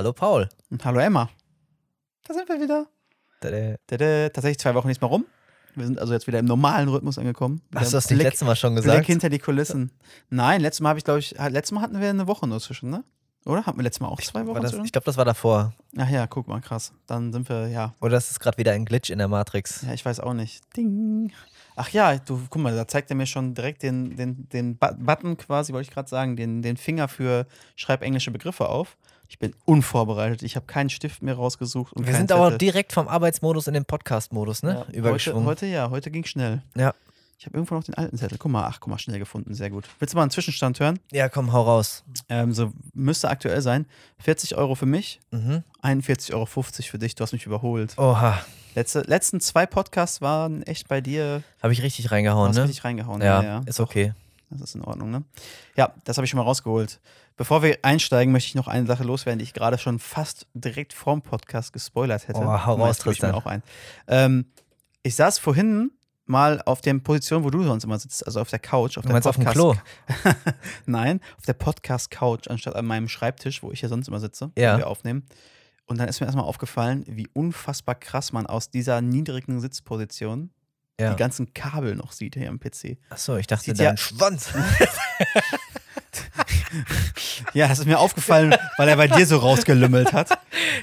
Hallo Paul. Und hallo Emma. Da sind wir wieder. Tada. Tada. Tatsächlich zwei Wochen nicht mehr rum. Wir sind also jetzt wieder im normalen Rhythmus angekommen. Wieder Hast du das nicht Blick- letztes Mal schon Blick gesagt? hinter die Kulissen. Nein, letztes Mal habe ich, glaube ich, letztes Mal hatten wir eine Woche nur zwischen, ne? Oder? Hatten wir letztes Mal auch zwei Wochen das, ich glaube, das war davor. Ach ja, guck mal, krass. Dann sind wir, ja. Oder das ist gerade wieder ein Glitch in der Matrix. Ja, ich weiß auch nicht. Ding. Ach ja, du, guck mal, da zeigt er mir schon direkt den, den, den Bu- Button quasi, wollte ich gerade sagen, den, den Finger für Schreib englische Begriffe auf. Ich bin unvorbereitet. Ich habe keinen Stift mehr rausgesucht. Und Wir sind aber Zettel. direkt vom Arbeitsmodus in den Podcast-Modus, ne? Ja, Übergeschwungen. Heute, heute ja, heute ging schnell. Ja. Ich habe irgendwo noch den alten Zettel. Guck mal, ach, guck mal, schnell gefunden. Sehr gut. Willst du mal einen Zwischenstand hören? Ja, komm, hau raus. Ähm, so müsste aktuell sein. 40 Euro für mich, Mhm. 41,50 Euro für dich. Du hast mich überholt. Oha. Letzte, letzten zwei Podcasts waren echt bei dir. Habe ich richtig reingehauen, hast ne? richtig reingehauen. Ja, ist okay. Das ist in Ordnung, ne? Ja, das habe ich schon mal rausgeholt. Bevor wir einsteigen, möchte ich noch eine Sache loswerden, die ich gerade schon fast direkt vorm Podcast gespoilert hätte. Oh, hau raus, ich mir auch ein. Ähm, ich saß vorhin mal auf der Position, wo du sonst immer sitzt, also auf der Couch. Auf Du der meinst auf dem Podcast- Klo? Nein, auf der Podcast-Couch, anstatt an meinem Schreibtisch, wo ich ja sonst immer sitze, Ja. wenn wir aufnehmen. Und dann ist mir erstmal aufgefallen, wie unfassbar krass man aus dieser niedrigen Sitzposition Ja. die ganzen Kabel noch sieht hier am PC. Achso, ich dachte, Sieht dein ja- Schwanz. Ja, das ist mir aufgefallen, weil er bei dir so rausgelümmelt hat.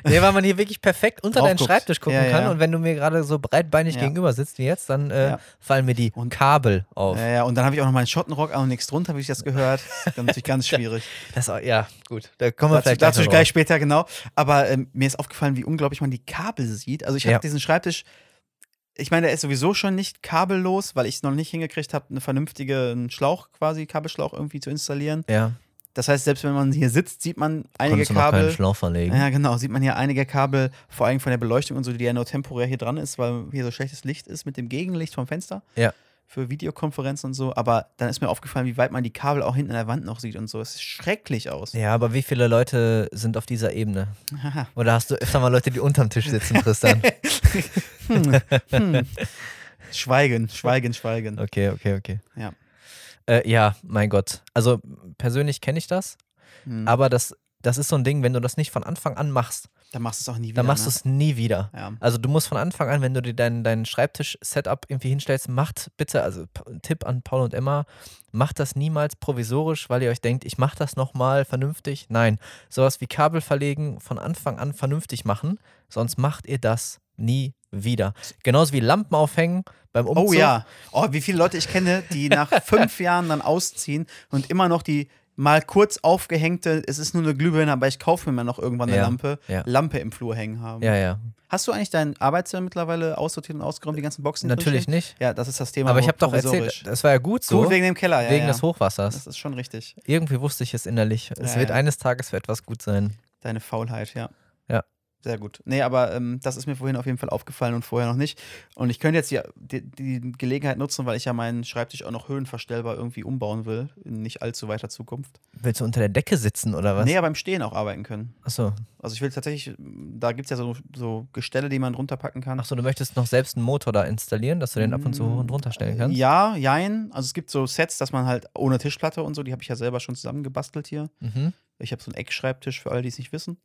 nee, weil man hier wirklich perfekt unter deinen. Schreibtisch gucken Ja, ja. kann. Und wenn du mir gerade so breitbeinig Ja. gegenüber sitzt wie jetzt, dann äh, fallen mir die Und- Kabel auf. Ja, ja, und dann habe ich auch noch meinen Schottenrock an und nichts drunter, wie ich das gehört. Das ist natürlich ganz schwierig. Das, ja, gut. Da kommen wir dazu vielleicht dazu gleich später, genau. Aber ähm, mir ist aufgefallen, wie unglaublich man die Kabel sieht. Also ich habe diesen Schreibtisch, ich meine, der ist sowieso schon nicht kabellos, weil ich es noch nicht hingekriegt habe, einen Schlauch quasi, Kabelschlauch irgendwie zu installieren. Ja, Das heißt, selbst wenn man hier sitzt, sieht man einige konntest du noch keinen Kabel. Schlauch verlegen. Ja, genau, sieht man hier einige Kabel, vor allem von der Beleuchtung und so, die ja nur temporär hier dran ist, weil hier so schlechtes Licht ist mit dem Gegenlicht vom Fenster. Ja. Für Videokonferenzen und so. Aber dann ist mir aufgefallen, wie weit man die Kabel auch hinten an der Wand noch sieht und so. Es sieht schrecklich aus. Ja, aber wie viele Leute sind auf dieser Ebene? Oder hast du öfter mal Leute, die unterm Tisch sitzen, Tristan? Hm. Hm. Schweigen, schweigen, schweigen. Okay, okay, okay. Ja. Äh, ja, mein Gott. Also persönlich kenne ich das, Hm. aber das, das ist so ein Ding, wenn du das nicht von Anfang an machst, Dann machst du es auch nie wieder. dann machst ne? du es nie wieder. Ja. Also du musst von Anfang an, wenn du dir dein, dein Schreibtisch-Setup irgendwie hinstellst, macht bitte, also Tipp an Paul und Emma, macht das niemals provisorisch, weil ihr euch denkt, ich mache das nochmal vernünftig. Nein, sowas wie Kabel verlegen von Anfang an vernünftig machen, sonst macht ihr das nie wieder. Genauso wie Lampen aufhängen beim Umzug. Oh ja. Oh, wie viele Leute ich kenne, die nach fünf Jahren dann ausziehen und immer noch die mal kurz aufgehängte, es ist nur eine Glühbirne, aber ich kaufe mir mal noch irgendwann eine Ja, Lampe, ja. Lampe im Flur hängen haben. Ja, ja. Hast du eigentlich dein Arbeitszimmer mittlerweile aussortiert und ausgeräumt, die ganzen Boxen? Natürlich drinstehen? nicht. Ja, das ist das Thema. Aber ich habe doch erzählt, das war ja gut so, Gut wegen dem Keller, ja. wegen ja. des Hochwassers. Das ist schon richtig. Irgendwie wusste ich es innerlich. Es wird eines Tages für etwas gut sein. Deine Faulheit, ja. Sehr gut. Nee, aber ähm, das ist mir vorhin auf jeden Fall aufgefallen und vorher noch nicht. Und ich könnte jetzt die, die, die Gelegenheit nutzen, weil ich ja meinen Schreibtisch auch noch höhenverstellbar irgendwie umbauen will, in nicht allzu weiter Zukunft. Willst du unter der Decke sitzen oder was? Nee, ja beim Stehen auch arbeiten können. Achso. Also ich will tatsächlich, da gibt es ja so, so Gestelle, die man runterpacken kann. Achso, du möchtest noch selbst einen Motor da installieren, dass du den ab und zu hoch und runter stellen kannst? Ja, jein. Also es gibt so Sets, dass man halt ohne Tischplatte und so, die habe ich ja selber schon zusammengebastelt hier. Mhm. Ich habe so einen Eckschreibtisch für alle, die es nicht wissen.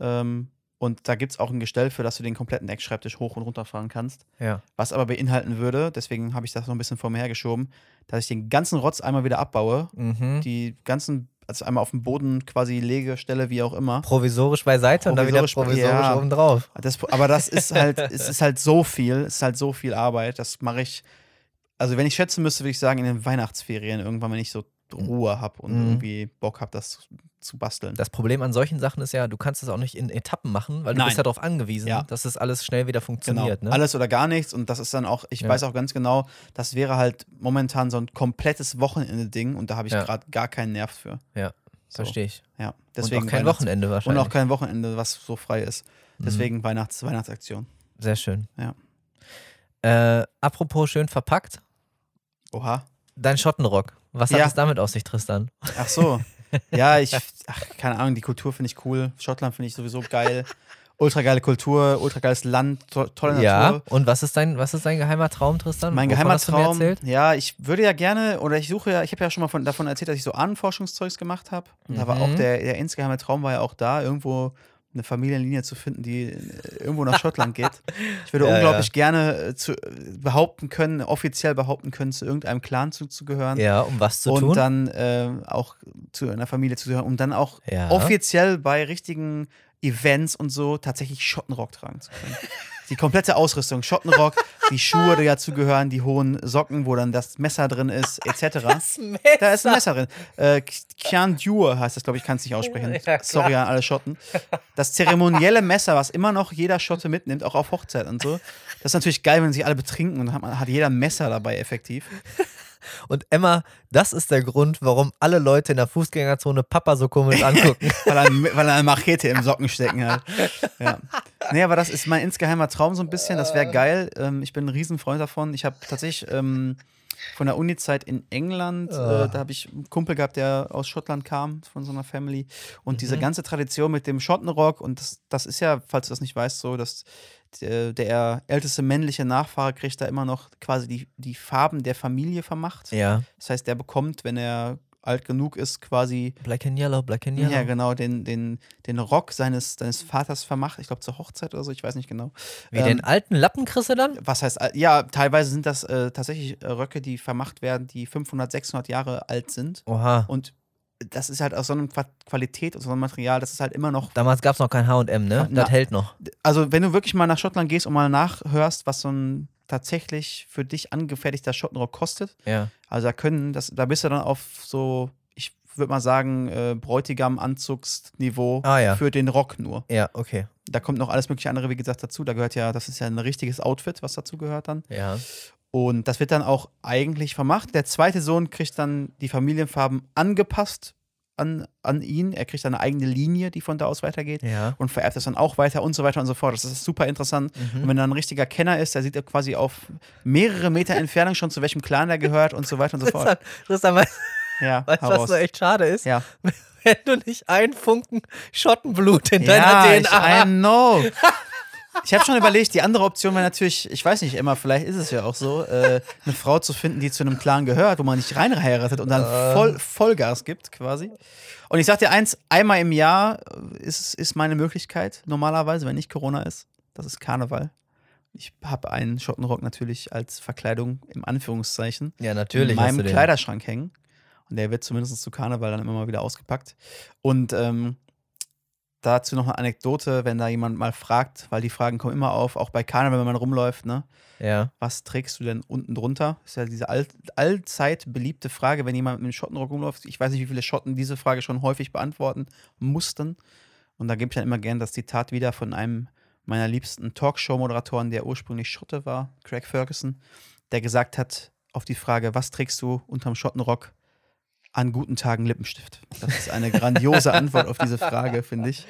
Ähm, und da gibt es auch ein Gestell für, dass du den kompletten Eckschreibtisch hoch und runter fahren kannst. Ja. Was aber beinhalten würde, deswegen habe ich das noch ein bisschen vor mir hergeschoben, dass ich den ganzen Rotz einmal wieder abbaue. Mhm. Die ganzen, also einmal auf den Boden quasi lege, stelle, wie auch immer. Provisorisch beiseite und dann wieder Provisorisch provisorisch ja. oben drauf. Das, aber das ist halt, es ist halt so viel, es ist halt so viel Arbeit. Das mache ich, also wenn ich schätzen müsste, würde ich sagen, in den Weihnachtsferien irgendwann, wenn ich so Ruhe habe und Mhm. irgendwie Bock habe, das zu basteln. Das Problem an solchen Sachen ist ja, du kannst es auch nicht in Etappen machen, weil du Nein. bist ja darauf angewiesen, Ja. dass das alles schnell wieder Genau. funktioniert. Ne? Alles oder gar nichts. Und das ist dann auch, ich Ja. weiß auch ganz genau, das wäre halt momentan so ein komplettes Wochenende-Ding und da habe ich Ja. gerade gar keinen Nerv für. Ja, So. verstehe ich. Ja, deswegen und auch kein Wochenende Und wahrscheinlich. auch kein Wochenende, was so frei ist. Mhm. Deswegen Weihnachts Weihnachtsaktion. Sehr schön. Ja. Äh, apropos schön verpackt, Oha. dein Schottenrock. Was Ja. hat es damit auf sich, Tristan? Ach so. ja, ich, ach, keine Ahnung, die Kultur finde ich cool. Schottland finde ich sowieso geil. Ultra geile Kultur, ultra geiles Land, to tolle Ja. Natur. Und was ist dein, was ist dein geheimer Traum, Tristan? Mein Wovon geheimer Traum. Ja, ich würde ja gerne, oder ich suche ja, ich habe ja schon mal von, davon erzählt, dass ich so Ahnenforschungszeugs gemacht habe. Und da war Mhm. auch der, der insgeheime Traum war ja auch da, irgendwo eine Familienlinie zu finden, die äh, irgendwo nach Schottland geht. Ich würde Ja, unglaublich ja. gerne äh, zu, äh, behaupten können, offiziell behaupten können, zu irgendeinem Clan zuzugehören. Ja, um was zu und tun? dann äh, auch zu einer Familie zu gehören, um dann auch Ja. offiziell bei richtigen Events und so tatsächlich Schottenrock tragen zu können. Die komplette Ausrüstung, Schottenrock, die Schuhe, die dazu gehören, die hohen Socken, wo dann das Messer drin ist, etc. Da ist ein Messer drin. Äh, Kian Dure heißt das, glaube ich, kann es nicht aussprechen. Ja. Sorry an alle Schotten. Das zeremonielle Messer, was immer noch jeder Schotte mitnimmt, auch auf Hochzeit und so. Das ist natürlich geil, wenn sich alle betrinken und dann hat, man, hat jeder ein Messer dabei, effektiv. Und Emma, das ist der Grund, warum alle Leute in der Fußgängerzone Papa so komisch angucken. weil, er, weil er eine Machete im Socken stecken hat. Ja. Nee, aber das ist mein insgeheimer Traum so ein bisschen. Das wäre geil. Ähm, ich bin ein Riesenfreund davon. Ich habe tatsächlich ähm, von der Uni-Zeit in England, Ah. äh, da habe ich einen Kumpel gehabt, der aus Schottland kam, von so einer Family. Und diese ganze Tradition mit dem Schottenrock, und das, das ist ja, falls du das nicht weißt, so, dass der, der älteste männliche Nachfahre kriegt da immer noch quasi die, die Farben der Familie vermacht. ja. Das heißt, der bekommt, wenn er alt genug ist, quasi Black and Yellow, Black and Yellow. ja, genau, den, den, den Rock seines, seines Vaters vermacht. Ich glaube, zur Hochzeit oder so, ich weiß nicht genau. Wie Ähm, den alten Lappen kriegst du dann? Was heißt, al- ja, teilweise sind das äh, tatsächlich äh, Röcke, die vermacht werden, die 500, 600 Jahre alt sind. Oha. Und das ist halt aus so einer Qua- Qualität und so einem Material, das ist halt immer noch. Damals gab es noch kein HM, ne? Na- Das hält noch. Also, wenn du wirklich mal nach Schottland gehst und mal nachhörst, was so ein tatsächlich für dich angefertigter Schottenrock kostet, Ja. also da können, das, da bist du dann auf so, ich würde mal sagen, äh, Bräutigam-Anzugsniveau Ah, ja. für den Rock nur. Ja, okay. Da kommt noch alles mögliche andere, wie gesagt, dazu. Da gehört ja, das ist ja ein richtiges Outfit, was dazu gehört dann. Ja. Und das wird dann auch eigentlich vermacht. Der zweite Sohn kriegt dann die Familienfarben angepasst an, an ihn. Er kriegt eine eigene Linie, die von da aus weitergeht. Ja. Und vererbt das dann auch weiter und so weiter und so fort. Das ist super interessant. Mhm. Und wenn er ein richtiger Kenner ist, der sieht er quasi auf mehrere Meter Entfernung schon, zu welchem Clan er gehört und so weiter und so fort. Tristan, weißt Ja, weißt was raus. so echt schade ist? Ja, Wenn du nicht einen Funken Schottenblut in deiner DNA I know. Ich habe schon überlegt, die andere Option wäre natürlich, ich weiß nicht, Emma, vielleicht ist es ja auch so, äh, eine Frau zu finden, die zu einem Clan gehört, wo man nicht reinheiratet und dann Äh. voll, Vollgas gibt quasi. Und ich sag dir eins, einmal im Jahr ist, ist meine Möglichkeit, normalerweise, wenn nicht Corona ist. Das ist Karneval. Ich habe einen Schottenrock natürlich als Verkleidung im Anführungszeichen Ja, natürlich. in meinem. Kleiderschrank hängen. Und der wird zumindest zu Karneval dann immer mal wieder ausgepackt. Und ähm, dazu noch eine Anekdote, wenn da jemand mal fragt, weil die Fragen kommen immer auf, auch bei Karneval, wenn man rumläuft, ne? Ja. Was trägst du denn unten drunter? Ist ja diese all, allzeit beliebte Frage, wenn jemand mit einem Schottenrock rumläuft. Ich weiß nicht, wie viele Schotten diese Frage schon häufig beantworten mussten. Und da gebe ich dann immer gern das Zitat wieder von einem meiner liebsten Talkshow-Moderatoren, der ursprünglich Schotte war, Craig Ferguson, der gesagt hat auf die Frage, was trägst du unterm Schottenrock? An guten Tagen Lippenstift. Das ist eine grandiose Antwort auf diese Frage, finde ich.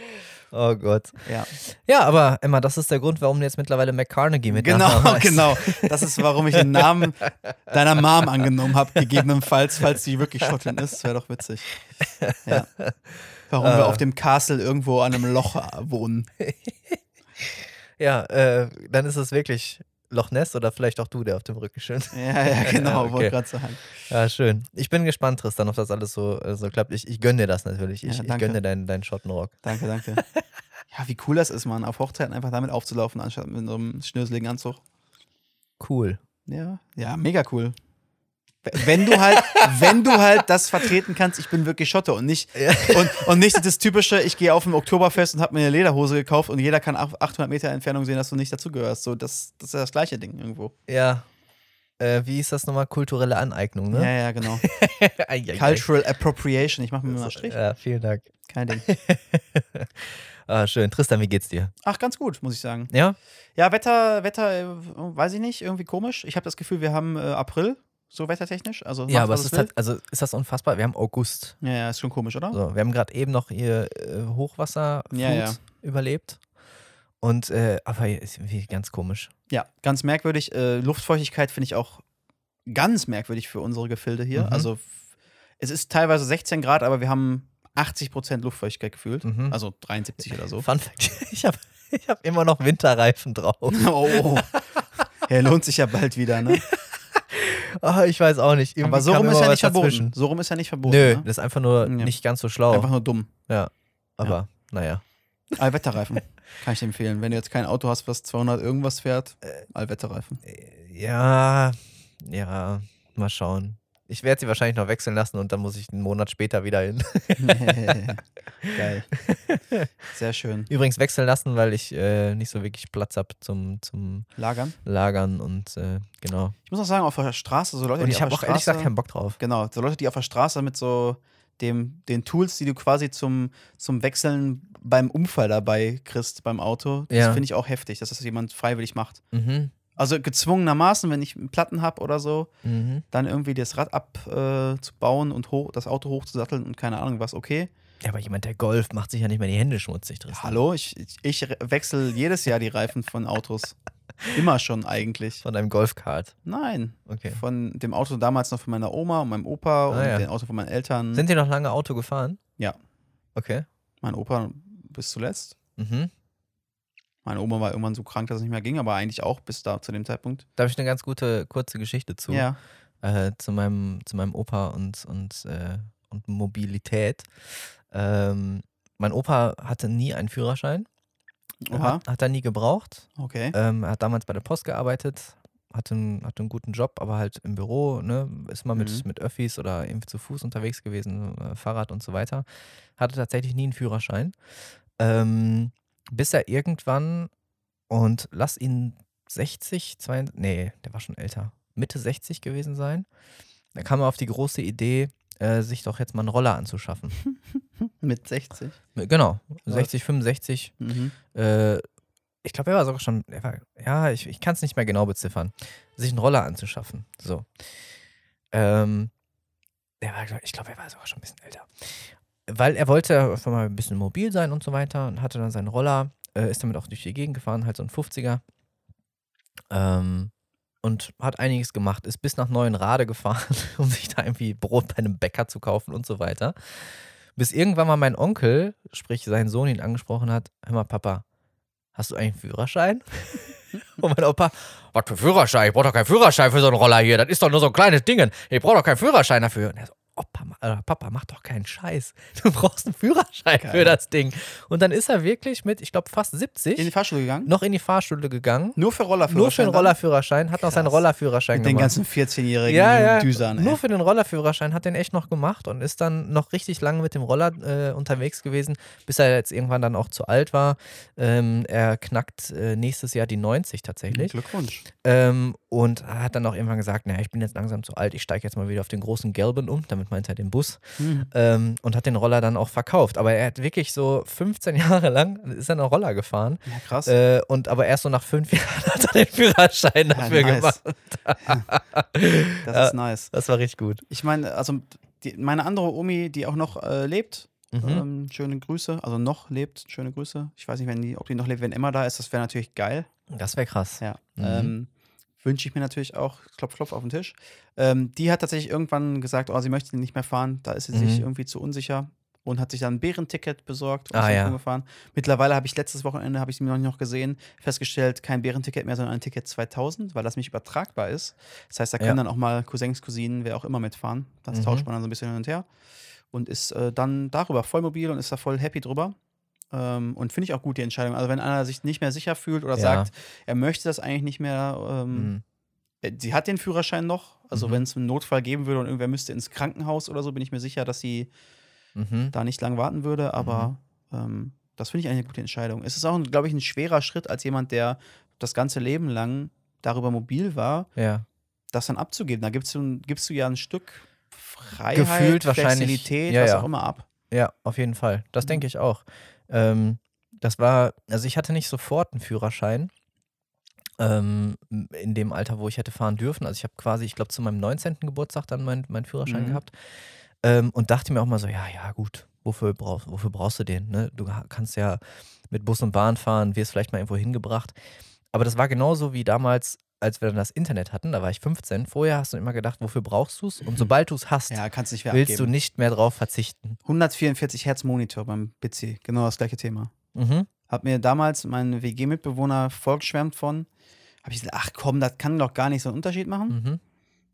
Oh Gott. Ja. Ja, aber Emma, das ist der Grund, warum du jetzt mittlerweile McCarnegie mit Genau, genau. Das ist, warum ich den Namen deiner Mom angenommen habe, gegebenenfalls, falls sie wirklich Schottin ist. Wäre doch witzig. Ja. Warum wir Äh. auf dem Castle irgendwo an einem Loch wohnen. Ja, äh, dann ist es wirklich Loch Ness oder vielleicht auch du, der auf dem Rücken schön. Ja, ja, genau, Okay. wollte gerade sagen. Ja, schön. Ich bin gespannt, Tristan, ob das alles so, so klappt. Ich, ich gönne dir das natürlich. Ich, Ja, ich gönne dir deinen, deinen Schottenrock. Danke, danke. Ja, wie cool das ist, man, auf Hochzeiten einfach damit aufzulaufen, anstatt mit so einem schnöseligen Anzug. Cool. Ja, ja, mega cool. Wenn du halt, wenn du halt das vertreten kannst, ich bin wirklich Schotte und nicht, Ja. und, und nicht das typische, ich gehe auf ein Oktoberfest und habe mir eine Lederhose gekauft und jeder kann auf 800 Meter Entfernung sehen, dass du nicht dazugehörst. So, das, das ist ja das gleiche Ding irgendwo. Ja. Äh, wie ist das nochmal? Kulturelle Aneignung, Ja, ne? ja, genau. Ei, ei. Cultural Appropriation. Ich mache mir mal einen Strich. Ja, vielen Dank. Kein Ding. Ah, schön. Tristan, wie geht's dir? Ach, ganz gut, muss ich sagen. Ja? Ja, Wetter, Wetter, äh, weiß ich nicht, irgendwie komisch. Ich habe das Gefühl, wir haben äh, April, so wettertechnisch. Also Ja, aber es ist halt, also ist das unfassbar? Wir haben August. Ja, ja, ist schon komisch, oder? So, wir haben gerade eben noch ihr äh, Hochwasserflut Ja, ja. überlebt. Und, äh, aber ist irgendwie ganz komisch. Ja, ganz merkwürdig. Äh, Luftfeuchtigkeit finde ich auch ganz merkwürdig für unsere Gefilde hier. Mhm. Also es ist teilweise 16 Grad, aber wir haben 80% Luftfeuchtigkeit gefühlt. Mhm. Also 73 oder so. Fun Fact: Ich habe ich hab immer noch Winterreifen drauf. oh. Ja, lohnt sich ja bald wieder, ne? Ah, ich weiß auch nicht. Irgendwie Aber so rum ist ja nicht verboten. dazwischen. So rum ist ja nicht verboten. Nö, Ne? das ist einfach nur Ja. nicht ganz so schlau. Einfach nur dumm. ja, aber naja. Allwetterreifen. Kann ich dir empfehlen. Wenn du jetzt kein Auto hast, was 200 irgendwas fährt, Allwetterreifen. Ja, ja, mal schauen. Ich werde sie wahrscheinlich noch wechseln lassen und dann muss ich einen Monat später wieder hin. Geil. Sehr schön. Übrigens wechseln lassen, weil ich äh, nicht so wirklich Platz habe zum, zum Lagern. Lagern und äh, genau. Ich muss auch sagen, auf der Straße, so Leute, Und die ich habe auch ehrlich Straße, gesagt keinen Bock drauf. Genau, so Leute, die auf der Straße mit so dem, den Tools, die du quasi zum, zum Wechseln beim Unfall dabei kriegst beim Auto, das Ja. finde ich auch heftig, dass das jemand freiwillig macht. Mhm. Also gezwungenermaßen, wenn ich Platten habe oder so, Mhm. dann irgendwie das Rad abzubauen äh, und hoch, das Auto hochzusatteln und keine Ahnung was, okay. Ja, aber jemand, der Golf macht sich ja nicht mehr die Hände schmutzig drin. Hallo, ich, ich, ich wechsle jedes Jahr die Reifen von Autos. Immer schon eigentlich. Von deinem Golfkart. Nein. Okay. Von dem Auto damals noch von meiner Oma und meinem Opa und Ah, ja. dem Auto von meinen Eltern. Sind die noch lange Auto gefahren? Ja. Okay. mein Opa bis zuletzt. Mhm. Meine Oma war irgendwann so krank, dass es nicht mehr ging, aber eigentlich auch bis da zu dem Zeitpunkt. Da habe ich eine ganz gute, kurze Geschichte zu. Ja. Äh, zu, meinem, zu meinem Opa und, und, äh, und Mobilität. Ähm, mein Opa hatte nie einen Führerschein. Hat, hat er nie gebraucht. Okay. Ähm, er hat damals bei der Post gearbeitet, hatte einen, hatte einen guten Job, aber halt im Büro, ne, ist mal mit, Mhm. mit Öffis oder irgendwie zu Fuß unterwegs gewesen, äh, Fahrrad und so weiter. Hatte tatsächlich nie einen Führerschein. Ähm, bis er irgendwann, und lass ihn 60, 22, nee, der war schon älter, Mitte 60 gewesen sein. Da kam er auf die große Idee, äh, sich doch jetzt mal einen Roller anzuschaffen. Mit 60. Genau, Was? 60, 65, Mhm. äh, ich glaube, er war sogar schon, er war, ja, ich, ich kann es nicht mehr genau beziffern, sich einen Roller anzuschaffen. So. Ähm, er war, ich glaube, er war sogar schon ein bisschen älter. Weil er wollte einfach mal ein bisschen mobil sein und so weiter und hatte dann seinen Roller, äh, ist damit auch durch die Gegend gefahren, halt so ein 50er. Ähm, und hat einiges gemacht, ist bis nach Neuenrade gefahren, um sich da irgendwie Brot bei einem Bäcker zu kaufen und so weiter. Bis irgendwann mal mein Onkel, sprich sein Sohn, ihn angesprochen hat: Hör mal, Papa, hast du eigentlich einen Führerschein? Und mein Opa, was für Führerschein? Ich brauch doch keinen Führerschein für so einen Roller hier. Das ist doch nur so ein kleines Ding. Ich brauch doch keinen Führerschein dafür. Und er so, Opa, äh, Papa, mach doch keinen Scheiß. Du brauchst einen Führerschein Geil. für das Ding. Und dann ist er wirklich mit, ich glaube, fast 70 In die Fahrschule gegangen? noch in die Fahrschule gegangen. Nur für Rollerführerschein? Nur für den? Rollerführerschein, hat noch seinen. Rollerführerschein Mit den gemacht. ganzen 14-jährigen ja, ja, Düsern, ey. Nur für den Rollerführerschein hat den echt noch gemacht und ist dann noch richtig lange mit dem Roller äh, unterwegs gewesen, bis er jetzt irgendwann dann auch zu alt war. Ähm, er knackt äh, nächstes Jahr die 90 tatsächlich. Glückwunsch. Ähm, und hat dann auch irgendwann gesagt, naja, ich bin jetzt langsam zu alt, ich steige jetzt mal wieder auf den großen gelben um, damit meint er den Bus. Hm. Ähm, und hat den Roller dann auch verkauft. Aber er hat wirklich so 15 Jahre lang ist er noch Roller gefahren. Ja, krass. Äh, und aber erst so nach fünf Jahren hat er den Führerschein dafür nice. gemacht. das ist nice. Das war richtig gut. Ich meine, also die, meine andere Omi, die auch noch äh, lebt, Mhm. ähm, schöne Grüße. Also noch lebt, schöne Grüße. Ich weiß nicht, wenn die, ob die noch lebt, wenn Emma da ist, das wäre natürlich geil. Das wäre krass. Ja. Mhm. Ähm, Wünsche ich mir natürlich auch, klopf, klopf auf den Tisch. Ähm, die hat tatsächlich irgendwann gesagt, oh, sie möchte nicht mehr fahren, da ist sie sich Mhm. irgendwie zu unsicher und hat sich dann ein Bärenticket besorgt und Ah, ist ja. gefahren. Mittlerweile habe ich letztes Wochenende, habe ich sie noch gesehen, festgestellt, kein Bärenticket mehr, sondern ein Ticket 2000, weil das nicht übertragbar ist. Das heißt, da können Ja. dann auch mal Cousins, Cousinen, wer auch immer mitfahren. Das Mhm. tauscht man dann so ein bisschen hin und her und ist äh, dann darüber voll mobil und ist da voll happy drüber. Ähm, und finde ich auch gut die Entscheidung. Also wenn einer sich nicht mehr sicher fühlt oder Ja. sagt, er möchte das eigentlich nicht mehr, ähm, Mhm. äh, Sie hat den Führerschein noch. Also, Mhm. wenn es einen Notfall geben würde und irgendwer müsste ins Krankenhaus oder so, bin ich mir sicher, dass sie Mhm. da nicht lang warten würde. Aber ähm, das finde ich eigentlich eine gute Entscheidung. Es ist auch, glaube ich, ein schwerer Schritt als jemand, der das ganze Leben lang darüber mobil war, Ja. das dann abzugeben. Da gibst du, gibst du ja ein Stück Freiheit, Gefühlt Flexibilität, ja, was auch immer ab. Ja, auf jeden Fall. Das Mhm. denke ich auch. Ähm, das war, also ich hatte nicht sofort einen Führerschein. Ähm, in dem Alter, wo ich hätte fahren dürfen. Also ich habe quasi, ich glaube, zu meinem 19. Geburtstag dann meinen mein Führerschein Mhm. gehabt. Ähm, und dachte mir auch mal so, ja, ja, gut, wofür, brauch, wofür brauchst du den? Ne? Du kannst ja mit Bus und Bahn fahren, wirst vielleicht mal irgendwo hingebracht. Aber das war genauso wie damals, als wir dann das Internet hatten, da war ich 15. Vorher hast du immer gedacht, wofür brauchst du es? Und sobald du es hast, Ja, kannst nicht mehr willst abgeben. du nicht mehr drauf verzichten. 144 Hertz Monitor beim PC, genau das gleiche Thema. Mhm. Hat mir damals mein WG-Mitbewohner vollgeschwärmt von. Habe ich gesagt, ach komm, das kann doch gar nicht so einen Unterschied machen. Mhm.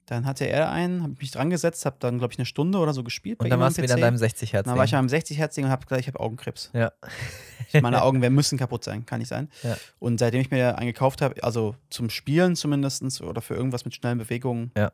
Dann hatte er einen, habe mich dran gesetzt, habe dann, glaube ich, eine Stunde oder so gespielt. Und dann warst du wieder an deinem 60 Hertz. Dann war ich an meinem 60 Hertz Ding und habe gesagt, ich habe Augenkrebs. Ja. Meine Augen werden, müssen kaputt sein, kann nicht sein. Ja. Und seitdem ich mir einen gekauft habe, also zum Spielen zumindest oder für irgendwas mit schnellen Bewegungen, Ja.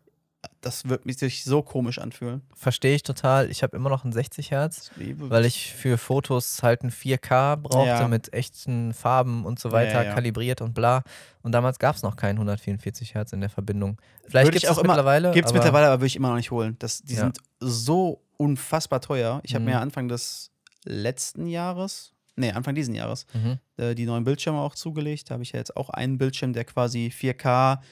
Das wird mich sich so komisch anfühlen. Verstehe ich total. Ich habe immer noch ein 60 Hertz, weil ich für Fotos halt ein 4K brauchte Ja. mit echten Farben und so weiter, ja, ja. kalibriert und bla. Und damals gab es noch keinen 144 Hertz in der Verbindung. Vielleicht gibt es mittlerweile. Gibt es mittlerweile, aber würde ich immer noch nicht holen. Das, die sind so unfassbar teuer. Ich habe Mhm. mir Anfang des letzten Jahres, nee, Anfang diesen Jahres, Mhm. äh, die neuen Bildschirme auch zugelegt. Da habe ich ja jetzt auch einen Bildschirm, der quasi 4K,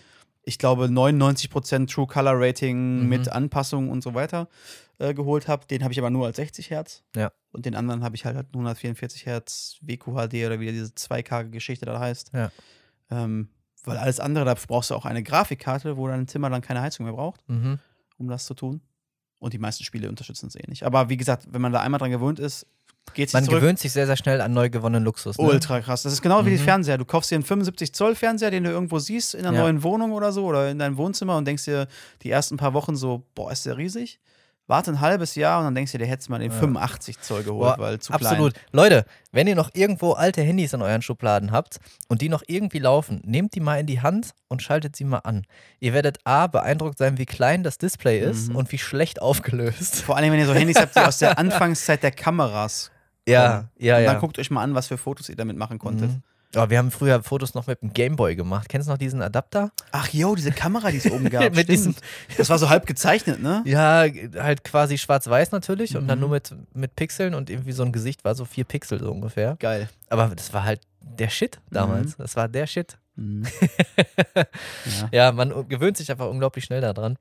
ich glaube 99% True Color Rating Mhm. mit Anpassungen und so weiter äh, geholt habe. Den habe ich aber nur als 60 Hertz. Ja. Und den anderen habe ich halt, halt 144 Hertz WQHD oder wie diese 2K-Geschichte da heißt. Ja. Ähm, weil alles andere, da brauchst du auch eine Grafikkarte, wo dein Zimmer dann keine Heizung mehr braucht Mhm. um das zu tun. Und die meisten Spiele unterstützen es eh nicht. Aber wie gesagt, wenn man da einmal dran gewöhnt ist, geht Man zurück. gewöhnt sich sehr, sehr schnell an neu gewonnenen Luxus. Ne? Ultra krass. Das ist genau wie die Mhm. Fernseher. Du kaufst dir einen 75 Zoll Fernseher, den du irgendwo siehst in einer Ja. neuen Wohnung oder so oder in deinem Wohnzimmer und denkst dir die ersten paar Wochen so, boah, ist der riesig. Warte ein halbes Jahr und dann denkst du dir, der hättest mal den Ja. 85 Zoll geholt, Boah, weil zu Absolut. Leute, wenn ihr noch irgendwo alte Handys in euren Schubladen habt und die noch irgendwie laufen, nehmt die mal in die Hand und schaltet sie mal an. Ihr werdet A, beeindruckt sein, wie klein das Display ist Mhm. und wie schlecht aufgelöst. klein. Vor allem, wenn ihr so Handys habt, die aus der Anfangszeit der Kameras. Ja, kommen. ja, und ja. dann guckt euch mal an, was für Fotos ihr damit machen konntet. Mhm. Aber wir haben früher Fotos noch mit dem Gameboy gemacht. Kennst du noch diesen Adapter? Ach jo, diese Kamera, die es oben gab. Mit diesem- das war so halb gezeichnet, ne? Ja, halt quasi schwarz-weiß natürlich und dann Mhm. nur mit, mit Pixeln und irgendwie so ein Gesicht war so vier Pixel so ungefähr. Geil. Aber das war halt der Shit damals. Das war der Shit. Mhm. ja. Ja, man gewöhnt sich einfach unglaublich schnell daran.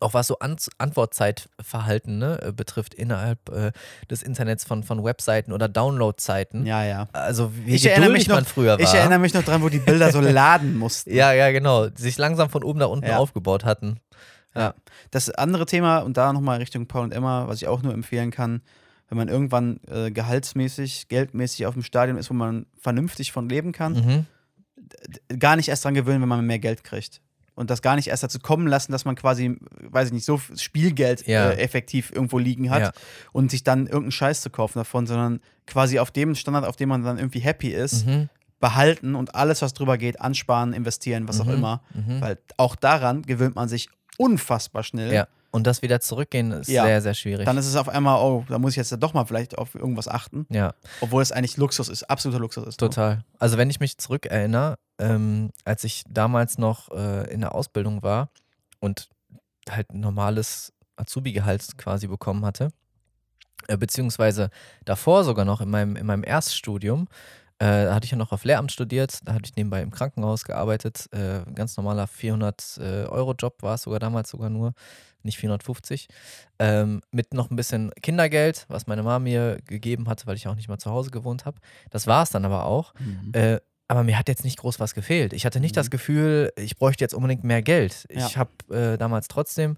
Auch was so An Antwortzeitverhalten ne, äh, betrifft innerhalb äh, des Internets von, von Webseiten oder Downloadzeiten. ja, ja. Also wie Ich erinnere geduldig mich noch- man früher war. Ich erinnere mich noch dran, wo die Bilder so laden mussten. ja, ja, genau. Sich langsam von oben nach unten Ja. aufgebaut hatten. Das andere Thema, und da nochmal Richtung Paul und Emma, was ich auch nur empfehlen kann, wenn man irgendwann äh, gehaltsmäßig, geldmäßig auf dem Stadion ist, wo man vernünftig von leben kann, Mhm. gar nicht erst dran gewöhnen, wenn man mehr Geld kriegt. Und das gar nicht erst dazu kommen lassen, dass man quasi, weiß ich nicht, so viel Spielgeld Ja. äh, effektiv irgendwo liegen hat Ja. und sich dann irgendeinen Scheiß zu kaufen davon, sondern quasi auf dem Standard, auf dem man dann irgendwie happy ist, Mhm. behalten und alles, was drüber geht, ansparen, investieren, was auch Mhm. immer. Mhm. Weil auch daran gewöhnt man sich unfassbar schnell. Ja. Und das wieder zurückgehen ist Ja. sehr, sehr schwierig. Dann ist es auf einmal, oh, da muss ich jetzt doch mal vielleicht auf irgendwas achten. ja. Obwohl es eigentlich Luxus ist, absoluter Luxus ist. ne? Total. Also wenn ich mich zurückerinnere, ähm, als ich damals noch äh, in der Ausbildung war und halt ein normales Azubi-Gehalt quasi bekommen hatte, äh, beziehungsweise davor sogar noch in meinem, in meinem Erststudium, äh, da hatte ich ja noch auf Lehramt studiert, da hatte ich nebenbei im Krankenhaus gearbeitet, äh, ganz normaler 400-Euro-Job war es sogar damals sogar nur, nicht 450, ähm, mit noch ein bisschen Kindergeld, was meine Mama mir gegeben hatte, weil ich auch nicht mal zu Hause gewohnt habe. Das war es dann aber auch. Mhm. Äh, aber mir hat jetzt nicht groß was gefehlt. Ich hatte nicht Mhm. das Gefühl, ich bräuchte jetzt unbedingt mehr Geld. Ich Ja. habe äh, damals trotzdem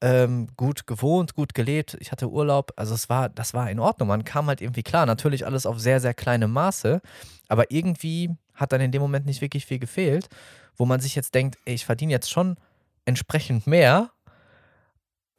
ähm, gut gewohnt, gut gelebt. Ich hatte Urlaub. Also es war, das war in Ordnung. Man kam halt irgendwie klar. Natürlich alles auf sehr, sehr kleinem Maße. Aber irgendwie hat dann in dem Moment nicht wirklich viel gefehlt, wo man sich jetzt denkt, ey, ich verdiene jetzt schon entsprechend mehr.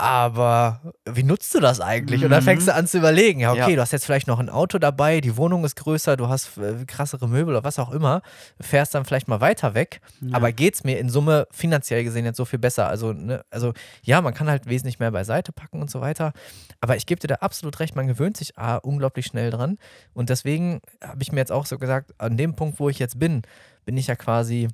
Aber wie nutzt du das eigentlich? Und dann Mhm. fängst du an zu überlegen, ja, okay, Ja. du hast jetzt vielleicht noch ein Auto dabei, die Wohnung ist größer, du hast äh, krassere Möbel oder was auch immer, fährst dann vielleicht mal weiter weg. Ja. Aber geht's mir in Summe finanziell gesehen jetzt so viel besser? Also, ne, also ja, man kann halt wesentlich mehr beiseite packen und so weiter. Aber ich gebe dir da absolut recht, man gewöhnt sich A, unglaublich schnell dran. Und deswegen habe ich mir jetzt auch so gesagt, an dem Punkt, wo ich jetzt bin, bin ich ja quasi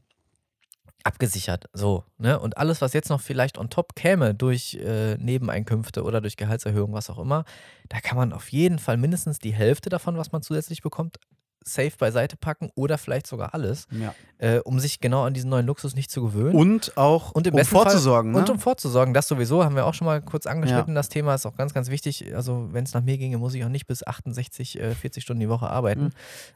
abgesichert. So, ne? Und alles, was jetzt noch vielleicht on top käme durch äh, Nebeneinkünfte oder durch Gehaltserhöhung, was auch immer, da kann man auf jeden Fall mindestens die Hälfte davon, was man zusätzlich bekommt, safe beiseite packen oder vielleicht sogar alles, ja. äh, um sich genau an diesen neuen Luxus nicht zu gewöhnen. Und auch, Und im um besten Fall- vorzusorgen. ne? Und um vorzusorgen, das sowieso, haben wir auch schon mal kurz angeschnitten. Das Thema ist auch ganz, ganz wichtig. Also, wenn es nach mir ginge, muss ich auch nicht bis 68, äh, 40 Stunden die Woche arbeiten.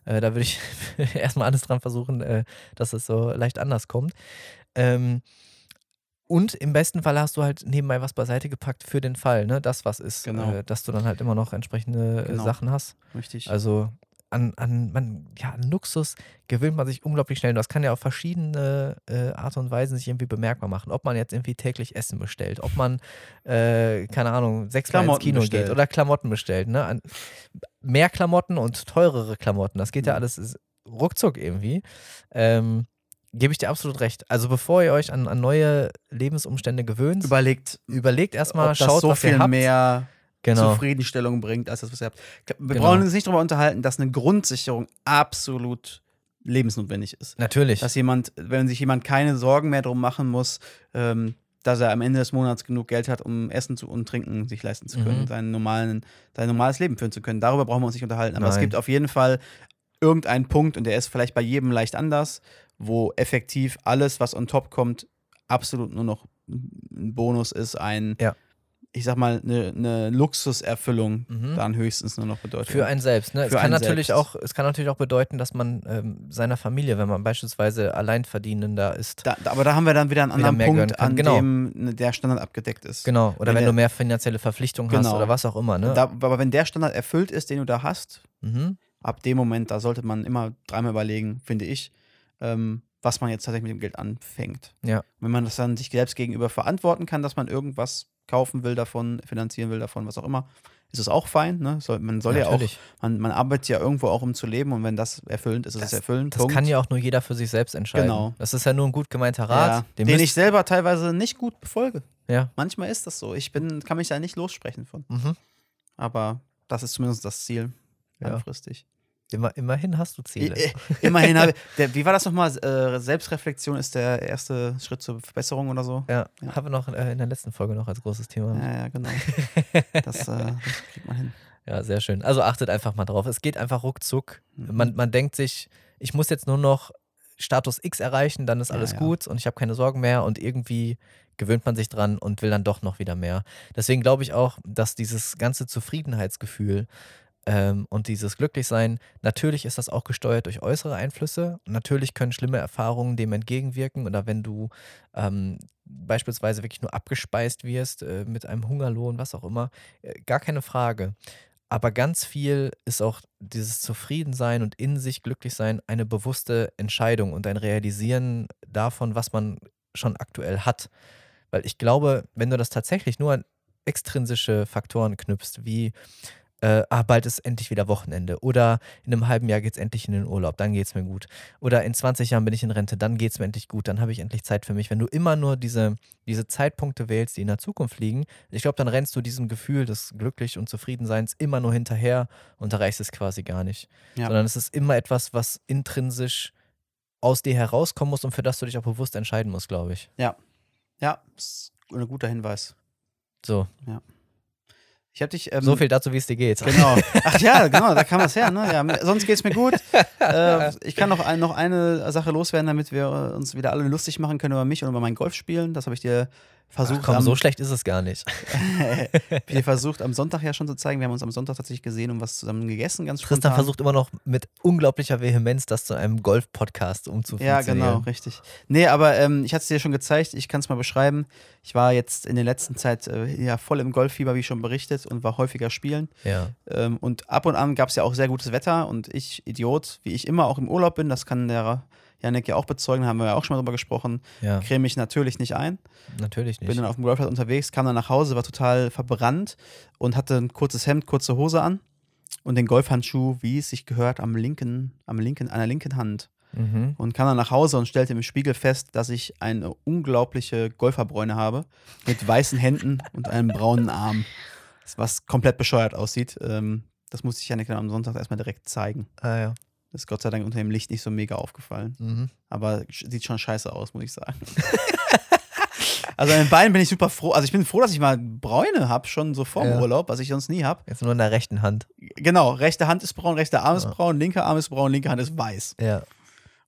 Mhm. Äh, da würde ich erstmal alles dran versuchen, äh, dass es so leicht anders kommt. Ähm, und im besten Fall hast du halt nebenbei was beiseite gepackt für den Fall, ne? Das, was ist, Genau. äh, dass du dann halt immer noch entsprechende äh, Genau. Sachen hast. Richtig. Also an, an, man, ja, an Luxus gewöhnt man sich unglaublich schnell. Und das kann ja auf verschiedene äh, Art und Weisen sich irgendwie bemerkbar machen. Ob man jetzt irgendwie täglich Essen bestellt, ob man, äh, keine Ahnung, sechsmal ins Kino bestellt. geht oder Klamotten bestellt. Ne? An, mehr Klamotten und teurere Klamotten, das geht ja Mhm. alles ruckzuck irgendwie. Ähm, Gebe ich dir absolut recht. Also bevor ihr euch an, an neue Lebensumstände gewöhnt, Überlegt, überlegt erstmal, schaut, so was ihr viel habt. mehr genau. Zufriedenstellung bringt, als das, was ihr habt. Wir Genau. brauchen uns nicht darüber unterhalten, dass eine Grundsicherung absolut lebensnotwendig ist. Natürlich. Dass jemand, wenn sich jemand keine Sorgen mehr drum machen muss, ähm, dass er am Ende des Monats genug Geld hat, um Essen zu, und Trinken sich leisten zu können, Mhm. sein, normalen, sein normales Leben führen zu können. Darüber brauchen wir uns nicht unterhalten. Aber es Nein. gibt auf jeden Fall irgendeinen Punkt, und der ist vielleicht bei jedem leicht anders, wo effektiv alles, was on top kommt, absolut nur noch ein Bonus ist, ein, Ja. Ich sag mal, eine, eine Luxuserfüllung Mhm. dann höchstens nur noch bedeutet. Für einen selbst. Ne? Es, Für kann einen natürlich selbst. auch, es kann natürlich auch bedeuten, dass man ähm, seiner Familie, wenn man beispielsweise Alleinverdienender ist, da, aber da haben wir dann wieder einen Wieder anderen Punkt, kann. an Genau. dem ne, der Standard abgedeckt ist. genau, oder Wenn wenn der- du mehr finanzielle Verpflichtungen hast Genau. oder was auch immer. Ne? Da, aber wenn der Standard erfüllt ist, den du da hast, mhm. ab dem Moment, da sollte man immer dreimal überlegen, finde ich, ähm, was man jetzt tatsächlich mit dem Geld anfängt. Ja. Wenn man das dann sich selbst gegenüber verantworten kann, dass man irgendwas kaufen will davon, finanzieren will davon, was auch immer, ist es auch fein. Ne? Soll, man soll ja, auch, Natürlich. man, man arbeitet ja irgendwo auch, um zu leben und wenn das erfüllend ist, ist es Das- erfüllend. Das Punkt. kann ja auch nur jeder für sich selbst entscheiden. Genau. Das ist ja nur ein gut gemeinter ja, Rat. den, müsst- ich selber teilweise nicht gut befolge. ja. Manchmal ist das so. Ich bin, kann mich da nicht lossprechen von. Mhm. Aber das ist zumindest das Ziel. Ja. Immer, immerhin hast du Ziele. Immerhin habe der, wie war das nochmal? Äh, Selbstreflexion ist der erste Schritt zur Verbesserung oder so. ja, Ja. haben wir noch äh, in der letzten Folge noch als großes Thema. Ja, ja, genau. Das, äh, das kriegt man hin. Ja, sehr schön. Also achtet einfach mal drauf. Es geht einfach ruckzuck. Mhm. Man, man denkt sich, ich muss jetzt nur noch Status X erreichen, dann ist alles ja. gut und ich habe keine Sorgen mehr und irgendwie gewöhnt man sich dran und will dann doch noch wieder mehr. Deswegen glaube ich auch, dass dieses ganze Zufriedenheitsgefühl ähm, und dieses Glücklichsein, natürlich ist das auch gesteuert durch äußere Einflüsse. Natürlich können schlimme Erfahrungen dem entgegenwirken oder wenn du ähm, beispielsweise wirklich nur abgespeist wirst äh, mit einem Hungerlohn, was auch immer, äh, gar keine Frage. Aber ganz viel ist auch dieses Zufriedensein und in sich glücklich sein eine bewusste Entscheidung und ein Realisieren davon, was man schon aktuell hat. Weil ich glaube, wenn du das tatsächlich nur an extrinsische Faktoren knüpfst, wie äh, ah, bald ist endlich wieder Wochenende oder in einem halben Jahr geht es endlich in den Urlaub, dann geht es mir gut. Oder in 20 Jahren bin ich in Rente, dann geht es mir endlich gut, dann habe ich endlich Zeit für mich. Wenn du immer nur diese, diese Zeitpunkte wählst, die in der Zukunft liegen, ich glaube, dann rennst du diesem Gefühl des Glücklich- und Zufriedenseins immer nur hinterher und erreichst es quasi gar nicht. Ja. Sondern es ist immer etwas, was intrinsisch aus dir herauskommen muss und für das du dich auch bewusst entscheiden musst, glaube ich. Ja, ist ein guter Hinweis. So, Ich habe dich. Ähm, so viel dazu, wie es dir geht. Genau. Ach ja, genau, da kam das her. Ne? Ja, sonst geht's mir gut. Äh, ich kann noch, ein, noch eine Sache loswerden, damit wir uns wieder alle lustig machen können über mich und über mein Golfspielen. Das habe ich dir versucht, Ach komm, am, so schlecht ist es gar nicht. dir versucht, am Sonntag ja schon zu zeigen. Wir haben uns am Sonntag tatsächlich gesehen und was zusammen gegessen, ganz Tristan spontan. versucht immer noch mit unglaublicher Vehemenz, das zu einem Golf-Podcast Ja, umzufunktionieren. genau, richtig. Nee, aber ähm, ich hatte es dir schon gezeigt, ich kann es mal beschreiben. Ich war jetzt in der letzten Zeit äh, ja voll im Golffieber, wie schon berichtet, und war häufiger spielen. Ja. Ähm, und ab und an gab es ja auch sehr gutes Wetter und ich, Idiot, wie ich immer auch im Urlaub bin, das kann der Janik ja auch bezeugen, haben wir ja auch schon mal drüber gesprochen, ja, creme mich natürlich nicht ein. natürlich Bin nicht. dann auf dem Golfplatz unterwegs, kam dann nach Hause, war total verbrannt und hatte ein kurzes Hemd, kurze Hose an und den Golfhandschuh, wie es sich gehört, am linken, am linken, an der linken Hand. Mhm. Und kam dann nach Hause und stellte im Spiegel fest, dass ich eine unglaubliche Golferbräune habe, mit weißen Händen und einem braunen Arm. Was komplett bescheuert aussieht. Ähm, das musste ich Janik dann am Sonntag erstmal direkt zeigen. Ah ja. Das ist Gott sei Dank unter dem Licht nicht so mega aufgefallen. Mhm. Aber sieht schon scheiße aus, muss ich sagen. also an den Beinen bin ich super froh. Also ich bin froh, dass ich mal Bräune habe, schon so vorm Ja. Urlaub, was ich sonst nie habe. Jetzt nur in der rechten Hand. Genau, rechte Hand ist braun, rechter Arm ist Ja. braun, linker Arm ist braun, linke Hand ist weiß. Ja.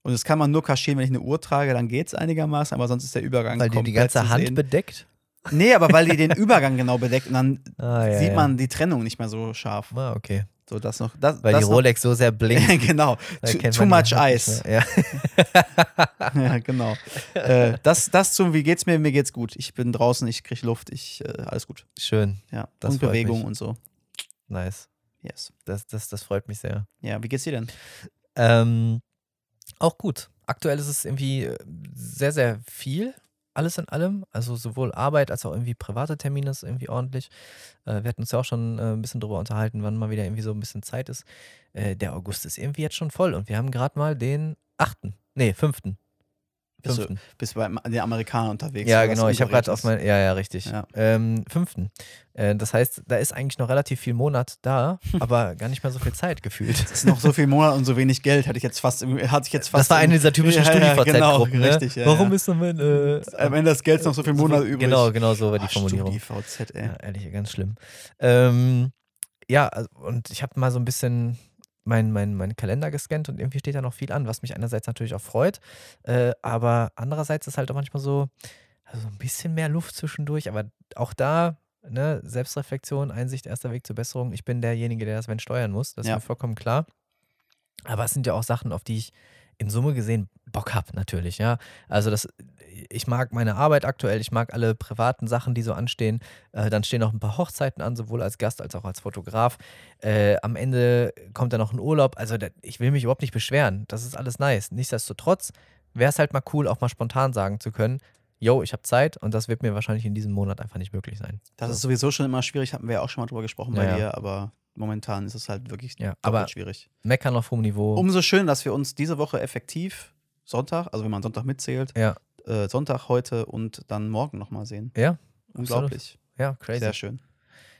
Und das kann man nur kaschieren, wenn ich eine Uhr trage, dann geht es einigermaßen, aber sonst ist der Übergang Weil die die komplett ganze Hand bedeckt. Nee, aber weil die den Übergang genau bedeckt und dann Ah, ja, sieht man die Trennung nicht mehr so scharf. Ah, okay. So, das noch. Das, Weil das die Rolex so sehr blinkt. Noch, genau. Too, too much ice. Ja. ja, genau. äh, das, das zum, wie geht's mir? Mir geht's gut. Ich bin draußen, ich krieg Luft, ich, äh, alles gut. Schön. Ja. Das und Bewegung mich. und so. Nice. Yes. Das, das, das freut mich sehr. Ja, wie geht's dir denn? Ähm, auch gut. Aktuell ist es irgendwie äh, sehr, sehr viel, alles in allem. Also sowohl Arbeit als auch irgendwie private Termine ist irgendwie ordentlich. Äh, wir hatten uns ja auch schon äh, ein bisschen drüber unterhalten, wann mal wieder irgendwie so ein bisschen Zeit ist. Äh, der August ist irgendwie jetzt schon voll und wir haben gerade mal den 8. Nee, 5. Bist du, Fünften. bist bei den Amerikanern unterwegs. Ja, so genau. Ich habe gerade auf mein. Ja, ja, richtig. Ja. Ähm, fünften. Äh, das heißt, da ist eigentlich noch relativ viel Monat da, aber gar nicht mehr so viel Zeit gefühlt. Es ist noch so viel Monat und so wenig Geld, hatte ich jetzt fast, hatte ich jetzt fast. Das war eine dieser typischen Ja, StudiVZ-Gruppen. genau, ne? richtig, ja, Warum ist denn äh, Am Ende des Geldes noch so viel Monate übrig. Genau, genau so war die Ah, Formulierung. StudiVZ, ey. Ja, ehrlich, ganz schlimm. Ähm, ja, also, und ich habe mal so ein bisschen meinen mein, mein Kalender gescannt und irgendwie steht da noch viel an, was mich einerseits natürlich auch freut, äh, aber andererseits ist halt auch manchmal so, also ein bisschen mehr Luft zwischendurch, aber auch da, ne, Selbstreflexion, Einsicht, erster Weg zur Besserung. Ich bin derjenige, der das wenn steuern muss, das Ja. ist mir vollkommen klar. Aber es sind ja auch Sachen, auf die ich in Summe gesehen Bock habe, natürlich, ja. Also das, ich mag meine Arbeit aktuell, ich mag alle privaten Sachen, die so anstehen. Äh, dann stehen noch ein paar Hochzeiten an, sowohl als Gast als auch als Fotograf. Äh, am Ende kommt dann noch ein Urlaub. Also da, ich will mich überhaupt nicht beschweren. Das ist alles nice. Nichtsdestotrotz wäre es halt mal cool, auch mal spontan sagen zu können, yo, ich habe Zeit und das wird mir wahrscheinlich in diesem Monat einfach nicht möglich sein. Das ist sowieso schon immer schwierig, hatten wir ja auch schon mal drüber gesprochen bei Ja, ja. dir, aber momentan ist es halt wirklich Ja, aber- schwierig. Meckern auf hohem Niveau. Umso schön, dass wir uns diese Woche effektiv Sonntag, also wenn man Sonntag mitzählt, ja, äh, Sonntag heute und dann morgen nochmal sehen. ja, Unglaublich. ja, crazy. Sehr schön.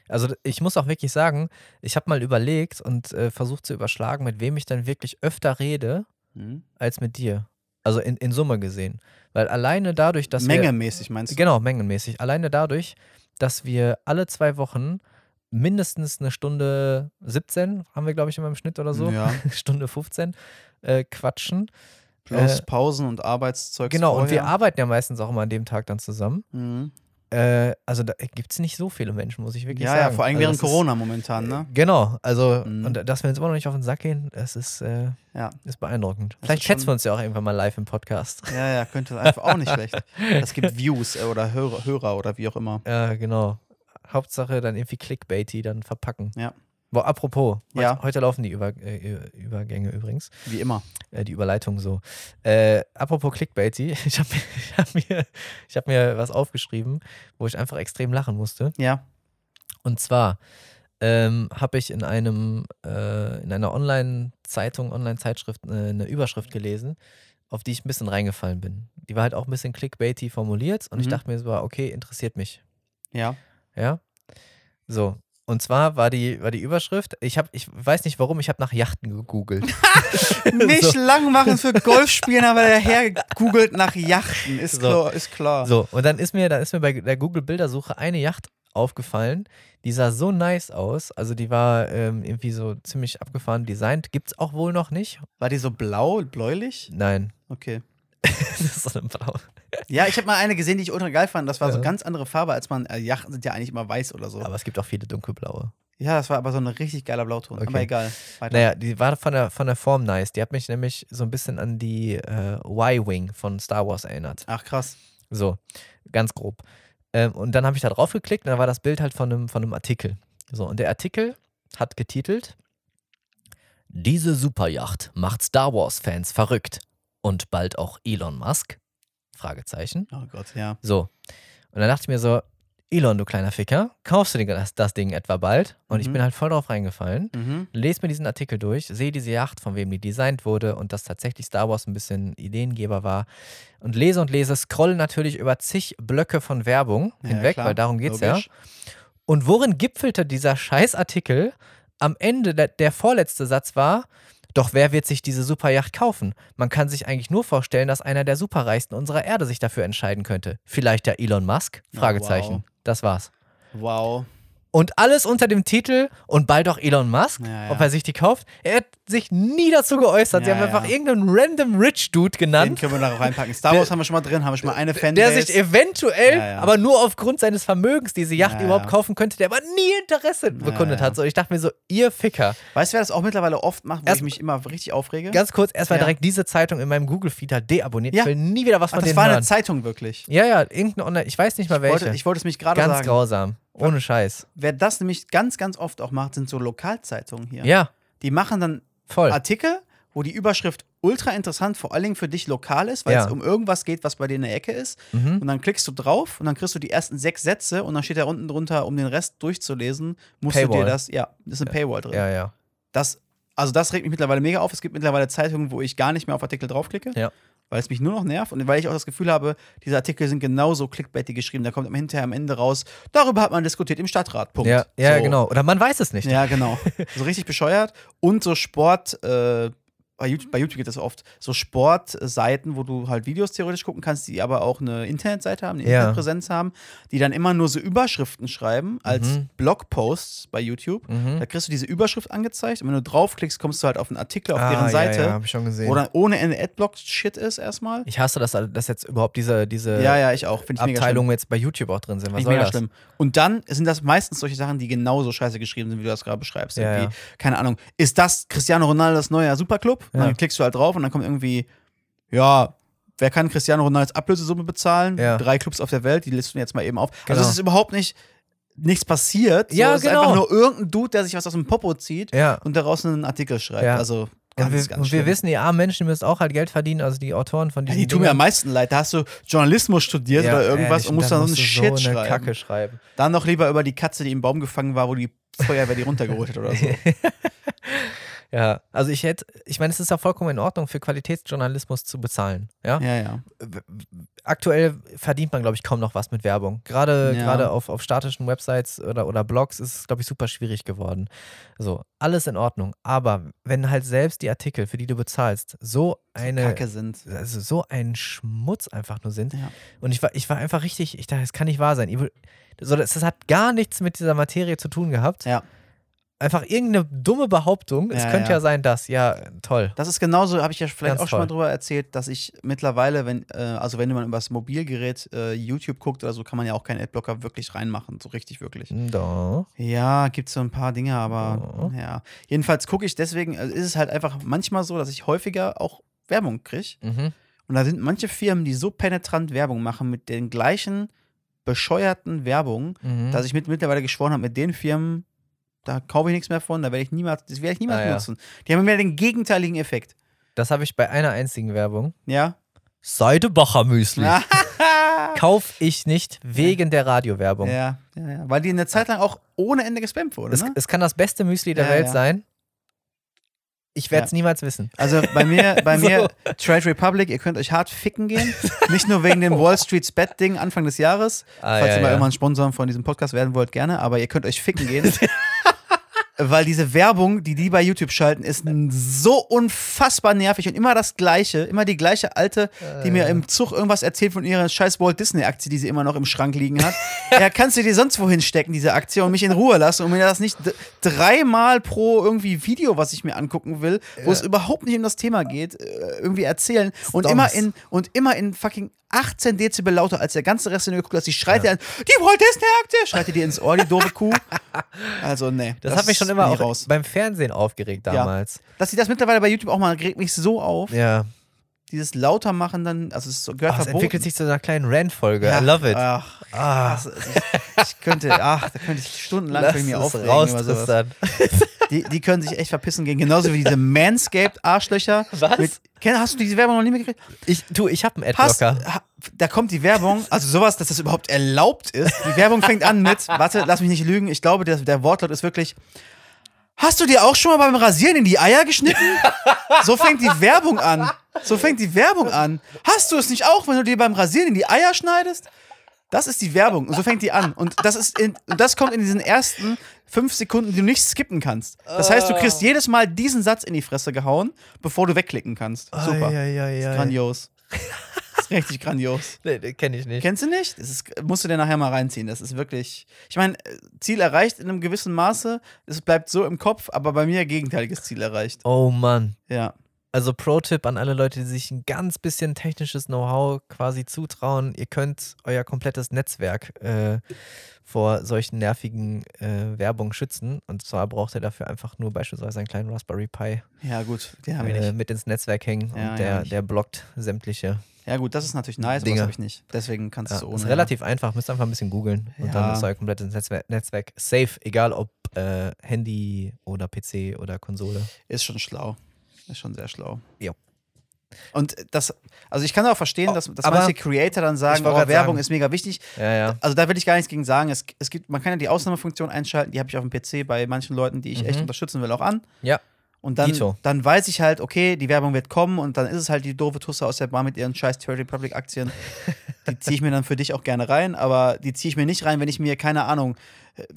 Also ich muss auch wirklich sagen, ich habe mal überlegt und äh, versucht zu überschlagen, mit wem ich dann wirklich öfter rede Mhm. als mit dir. Also in, in Summe gesehen. Weil alleine dadurch, dass wir... Mengemäßig meinst du? Genau, mengenmäßig. Alleine dadurch, dass wir alle zwei Wochen mindestens eine Stunde 17, haben wir, glaube ich, immer im Schnitt oder so, Ja. Stunde 15, äh, quatschen. Plus Äh, Pausen und Arbeitszeug. Genau, und wir arbeiten ja meistens auch immer an dem Tag dann zusammen. Mhm. Äh, also da gibt es nicht so viele Menschen, muss ich wirklich Ja, sagen. ja, vor allem also während das ist- Corona momentan, ne? Genau, also Mhm. und dass wir uns immer noch nicht auf den Sack gehen, das ist, äh, Ja. ist beeindruckend. Das Vielleicht schätzen wir uns ja auch irgendwann mal live im Podcast. Ja, ja, könnte einfach auch nicht schlecht. Es gibt Views äh, oder Hörer, Hörer oder wie auch immer. Ja, genau. Hauptsache dann irgendwie Clickbaity dann verpacken. Ja. Boah, apropos, heute, Ja. heute laufen die Über, äh, Übergänge übrigens, Wie immer. äh, die Überleitung so. Äh, apropos Clickbaity, ich habe mir, ich hab mir, ich hab mir was aufgeschrieben, wo ich einfach extrem lachen musste. Ja. Und zwar ähm, habe ich in einem äh, in einer Online-Zeitung, Online-Zeitschrift äh, eine Überschrift gelesen, auf die ich ein bisschen reingefallen bin. Die war halt auch ein bisschen clickbaity formuliert und ich Mhm. dachte mir so, okay, interessiert mich. Ja. Ja. So. Und zwar war die, war die Überschrift, ich, hab, ich weiß nicht warum, ich habe nach Yachten gegoogelt. Nicht lang machen für Golfspielen, aber der Herr googelt nach Yachten. Ist, So. klar, ist klar. So, und dann ist mir, dann ist mir bei der Google-Bildersuche eine Yacht aufgefallen. Die sah so nice aus. Also die war ähm, irgendwie so ziemlich abgefahren designt. Gibt's auch wohl noch nicht. War die so blau, bläulich? Nein. Okay. das ist so eine Blau. Ja, ich habe mal eine gesehen, die ich ultra geil fand. Das war so Ja. ganz andere Farbe, als man. Äh, Yachten sind ja eigentlich immer weiß oder so. Aber es gibt auch viele dunkelblaue. ja, das war aber so ein richtig geiler Blauton. Okay. Aber egal. Weiter. Naja, die war von der, von der Form nice. Die hat mich nämlich so ein bisschen an die äh, Y-Wing von Star Wars erinnert. Ach, krass. So, ganz grob. Ähm, und dann habe ich da drauf geklickt und da war das Bild halt von einem, von einem Artikel. So, und der Artikel hat getitelt: Diese Superjacht macht Star Wars-Fans verrückt. Und bald auch Elon Musk? Fragezeichen. Oh Gott, ja. So. Und dann dachte ich mir so: Elon, du kleiner Ficker, kaufst du dir das, das Ding etwa bald? Und ich Mhm. bin halt voll drauf reingefallen Mhm. lese mir diesen Artikel durch, sehe diese Yacht, von wem die designt wurde und dass tatsächlich Star Wars ein bisschen Ideengeber war und lese und lese, scrolle natürlich über zig Blöcke von Werbung Ja, hinweg, klar. weil darum geht's Logisch. ja. Und worin gipfelte dieser Scheißartikel? Am Ende, der, der vorletzte Satz war, doch wer wird sich diese Superjacht kaufen? Man kann sich eigentlich nur vorstellen, dass einer der Superreichsten unserer Erde sich dafür entscheiden könnte. Vielleicht der Elon Musk? Oh, Fragezeichen. wow. Das war's. Wow. Und alles unter dem Titel und bald auch Elon Musk, Ja, ja. ob er sich die kauft. Er hat sich nie dazu geäußert. Sie Ja, haben einfach irgendeinen random Rich Dude Den genannt, können wir da reinpacken. Star Der- Wars haben wir schon mal drin, haben wir schon mal eine Fanbase. der sich eventuell, aber nur aufgrund seines Vermögens diese Yacht überhaupt kaufen könnte, der aber nie Interesse bekundet hat. So, ich dachte mir so, ihr Ficker. Weißt du, wer das auch mittlerweile oft macht, wo Erst- ich mich immer richtig aufrege? Ganz kurz, erstmal direkt diese Zeitung in meinem Google-Feed halt deabonniert. Ich will nie wieder was Ach, von das denen war eine hören. Zeitung wirklich. Ja, ja, irgendeine Online, ich weiß nicht mal Ich welche. wollte, ich wollte es mich gerade Ganz sagen. grausam. Ohne Scheiß. Wer das nämlich ganz, ganz oft auch macht, sind so Lokalzeitungen hier. Ja, Die machen dann voll. Artikel, wo die Überschrift ultra interessant, vor allen Dingen für dich lokal ist, weil Ja. es um irgendwas geht, was bei dir in der Ecke ist. Mhm. Und dann klickst du drauf und dann kriegst du die ersten sechs Sätze und dann steht da unten drunter, um den Rest durchzulesen, musst du Paywall. dir das, ja, das ist eine Paywall drin. Ja, ja. Das, also das regt mich mittlerweile mega auf. Es gibt mittlerweile Zeitungen, wo ich gar nicht mehr auf Artikel draufklicke, Ja. Weil es mich nur noch nervt und weil ich auch das Gefühl habe, diese Artikel sind genauso clickbaitig geschrieben. Da kommt am hinterher am Ende raus, darüber hat man diskutiert im Stadtrat. Punkt. Ja, ja So. genau. Oder man weiß es nicht. Ja, genau. So richtig bescheuert. Und so Sport, äh, bei YouTube, bei YouTube gibt es oft so Sportseiten, wo du halt Videos theoretisch gucken kannst, die aber auch eine Internetseite haben, eine Ja. Internetpräsenz haben, die dann immer nur so Überschriften schreiben als Mhm. Blogposts bei YouTube. Mhm. Da kriegst du diese Überschrift angezeigt und wenn du draufklickst, kommst du halt auf einen Artikel auf ah, deren Seite, Ja, ja, hab ich schon gesehen. wo dann ohne Ende Adblock-Shit ist erstmal. ich hasse das, dass jetzt überhaupt diese, diese Ja, ja, ich auch. Ich. Abteilungen jetzt bei YouTube auch drin sind. Was ich soll mega das? schlimm. Und dann sind das meistens solche Sachen, die genauso scheiße geschrieben sind, wie du das gerade beschreibst. Ja, Irgendwie, keine Ahnung, ist das Cristiano Ronaldos neuer Superclub? Und Ja. Dann klickst du halt drauf und dann kommt irgendwie, ja, wer kann Cristiano Ronaldos Ablösesumme bezahlen? Ja. Drei Clubs auf der Welt, die listen wir jetzt mal eben auf. Genau. Also es ist überhaupt nicht nichts passiert. So, Ja, es ist genau. einfach nur irgendein Dude, der sich was aus dem Popo zieht Ja. und daraus einen Artikel schreibt. Ja. Also ganz, Und wir, ganz und wir wissen, die armen Menschen müssen auch halt Geld verdienen, also die Autoren von ja, diesen die tun mir am meisten leid. Da hast du Journalismus studiert Ja, oder irgendwas ehrlich, und musst dann so einen Shit so eine schreiben. Schreiben. Dann noch lieber über die Katze, die im Baum gefangen war, wo die Feuerwehr die runtergeholt hat oder so. Ja, also ich hätte, ich meine, es ist ja vollkommen in Ordnung, für Qualitätsjournalismus zu bezahlen. Ja. Ja, ja. Aktuell verdient man, glaube ich, kaum noch was mit Werbung. Gerade, Ja. gerade auf, auf statischen Websites oder, oder Blogs ist es, glaube ich, super schwierig geworden. So, alles in Ordnung. Aber wenn halt selbst die Artikel, für die du bezahlst, so eine, Kacke sind. also so ein Schmutz einfach nur sind. Ja. Und ich war, ich war einfach richtig, ich dachte, das kann nicht wahr sein. So, das, das hat gar nichts mit dieser Materie zu tun gehabt. Ja. Einfach irgendeine dumme Behauptung. es Ja, könnte ja. ja. sein, dass, ja, toll. Das ist genauso, habe ich ja vielleicht Ganz auch schon mal toll. drüber erzählt, dass ich mittlerweile, wenn, äh, also wenn man über das Mobilgerät äh, YouTube guckt oder so, kann man ja auch keinen Adblocker wirklich reinmachen. So richtig, wirklich. Doch. Ja, gibt so ein paar Dinge, aber Oh. ja. Jedenfalls gucke ich deswegen, also ist es halt einfach manchmal so, dass ich häufiger auch Werbung kriege. Mhm. Und da sind manche Firmen, die so penetrant Werbung machen mit den gleichen bescheuerten Werbungen, Mhm. dass ich mit, mittlerweile geschworen habe, mit den Firmen, da kaufe ich nichts mehr von, da werde ich niemals, das werde ich niemals Ah, ja. benutzen. Die haben immer den gegenteiligen Effekt. Das habe ich bei einer einzigen Werbung. Ja? Seidebacher Müsli. ja, Kauf ich nicht wegen der Radiowerbung. ja, ja. Weil die eine Zeit lang auch ohne Ende gespammt wurde. Es, Ne? es kann das beste Müsli der Ja, Welt ja. sein. Ich werde es Ja. niemals wissen. Also bei mir, bei So. mir, Trade Republic, ihr könnt euch hart ficken gehen. Nicht nur wegen dem Wall Street Bet Ding Anfang des Jahres. Ah, Falls ja, ihr mal ja. irgendwann Sponsoren von diesem Podcast werden wollt, gerne, aber ihr könnt euch ficken gehen. Weil diese Werbung, die die bei YouTube schalten, ist so unfassbar nervig und immer das Gleiche, immer die gleiche alte, die mir im Zug irgendwas erzählt von ihrer scheiß Walt Disney Aktie, die sie immer noch im Schrank liegen hat. ja, kannst du dir sonst wohin stecken, diese Aktie, und mich in Ruhe lassen und mir das nicht dreimal pro irgendwie Video, was ich mir angucken will, wo es überhaupt nicht um das Thema geht, äh, irgendwie erzählen und immer in und immer in fucking 18 Dezibel lauter als der ganze Rest in der Kuh, die schreit dir an, die Aktie, schreit dir die ins Ohr, die doofe Kuh. Also, nee. Das, hat mich schon immer auch raus. beim Fernsehen aufgeregt Ja. damals. Dass sie das mittlerweile bei YouTube auch mal regt mich so auf. Ja. Dieses lauter machen dann, also es gehört Ach, es verboten. entwickelt sich zu einer kleinen Rant-Folge. Ja, I love it. Ach, ah, das, ich, könnte, ach, da könnte ich stundenlang lass ich mir aufregen raus, über sowas. Tristan. Die, die können sich echt verpissen gehen. Genauso wie diese Manscaped-Arschlöcher. Was? Mit, hast du diese Werbung noch nie mehr gekriegt? Ich, du, ich habe einen Hast, Adblocker. ha, da kommt die Werbung, also sowas, dass das überhaupt erlaubt ist. Die Werbung fängt an mit, warte, lass mich nicht lügen, ich glaube, der, der Wortlaut ist wirklich, hast du dir auch schon mal beim Rasieren in die Eier geschnitten? So fängt die Werbung an. So fängt die Werbung an. Hast du es nicht auch, wenn du dir beim Rasieren in die Eier schneidest? Das ist die Werbung und so fängt die an. Und das, ist in, und das kommt in diesen ersten fünf Sekunden, die du nicht skippen kannst. Das heißt, du kriegst jedes Mal diesen Satz in die Fresse gehauen, bevor du wegklicken kannst. Super. Eieiei. Grandios. Das ist richtig grandios. Nee, nee, kenn ich nicht. Kennst du nicht? Das ist, musst du dir nachher mal reinziehen. Das ist wirklich. Ich meine, Ziel erreicht in einem gewissen Maße. Es bleibt so im Kopf, aber bei mir gegenteiliges Ziel erreicht. Oh Mann. Ja. Also Pro-Tipp an alle Leute, die sich ein ganz bisschen technisches Know-how quasi zutrauen. Ihr könnt euer komplettes Netzwerk äh, vor solchen nervigen äh, Werbung schützen. Und zwar braucht ihr dafür einfach nur beispielsweise einen kleinen Raspberry Pi Ja, gut, den haben wir äh, nicht. mit ins Netzwerk hängen Ja, und ja, der, der blockt sämtliche. Ja, gut, das ist natürlich nice, aber das Dinge. habe ich nicht. Deswegen kannst Ja, du ohne. ist relativ einfach, müsst einfach ein bisschen googeln und dann Ja. ist euer komplettes Netzwerk, Netzwerk safe, egal ob äh, Handy oder PC oder Konsole. Ist schon schlau. Ist schon sehr schlau. Jo. Und das, also ich kann auch verstehen, Oh, dass, dass manche Creator dann sagen, oh, Werbung sagen- ist mega wichtig. Ja, ja. Also da will ich gar nichts gegen sagen. Es, es gibt, man kann ja die Ausnahmefunktion einschalten, die habe ich auf dem PC bei manchen Leuten, die ich echt Mhm. unterstützen will, auch an. Ja. Und dann, Dito. dann weiß ich halt, okay, die Werbung wird kommen und dann ist es halt die doofe Tusse aus der Bar mit ihren scheiß Trade Republic Aktien. die ziehe ich mir dann für dich auch gerne rein, aber die ziehe ich mir nicht rein, wenn ich mir, keine Ahnung,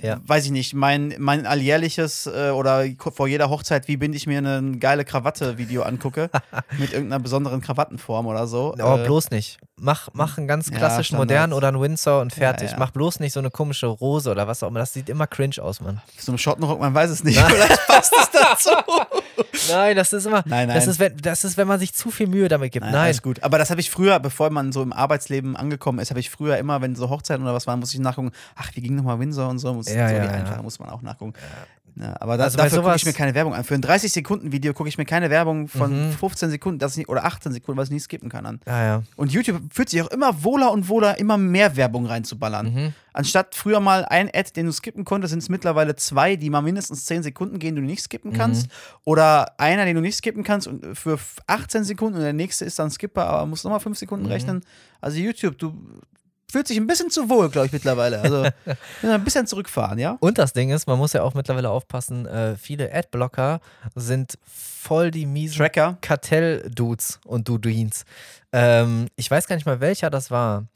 Ja. weiß ich nicht, mein, mein alljährliches äh, oder vor jeder Hochzeit, wie binde ich mir eine geile Krawatte-Video angucke, mit irgendeiner besonderen Krawattenform oder so. Aber äh, bloß nicht. Mach, mach einen ganz Ja, klassischen Standard. modernen oder einen Windsor und fertig. ja. Mach bloß nicht so eine komische Rose oder was auch immer. Das sieht immer cringe aus, Mann. so einem Schottenrock, man weiß es nicht. Vielleicht passt es dazu. Nein, das ist immer. Nein, Das nein. ist, wenn, das ist, wenn man sich zu viel Mühe damit gibt. Nein, Nein. alles gut. Aber das habe ich früher, bevor man so im Arbeitsleben angekommen ist, habe ich früher immer, wenn so Hochzeiten oder was waren, muss ich nachgucken, ach, wie ging nochmal Windsor und so. Muss, Ja, so ja, die ja. einfache muss man auch nachgucken. Ja, aber da, Also dafür gucke ich mir keine Werbung an. Für ein 30-Sekunden-Video gucke ich mir keine Werbung von Mhm. 15 Sekunden das ich nicht, oder 18 Sekunden, was ich nicht skippen kann, an. Ja, ja. Und YouTube fühlt sich auch immer wohler und wohler, immer mehr Werbung reinzuballern. Mhm. Anstatt früher mal ein Ad, den du skippen konntest, sind es mittlerweile zwei, die mal mindestens 10 Sekunden gehen, die du nicht skippen Mhm. kannst. Oder einer, den du nicht skippen kannst und für 18 Sekunden und der nächste ist dann Skipper, aber musst nochmal 5 Sekunden Mhm. rechnen. Also YouTube, du fühlst dich ein bisschen zu wohl, glaube ich, mittlerweile. Also ein bisschen zurückfahren, ja? Und das Ding ist, man muss ja auch mittlerweile aufpassen, äh, viele Adblocker sind voll die miesen Tracker. Kartell-Dudes und Duduins. Ähm, ich weiß gar nicht mal, welcher das war.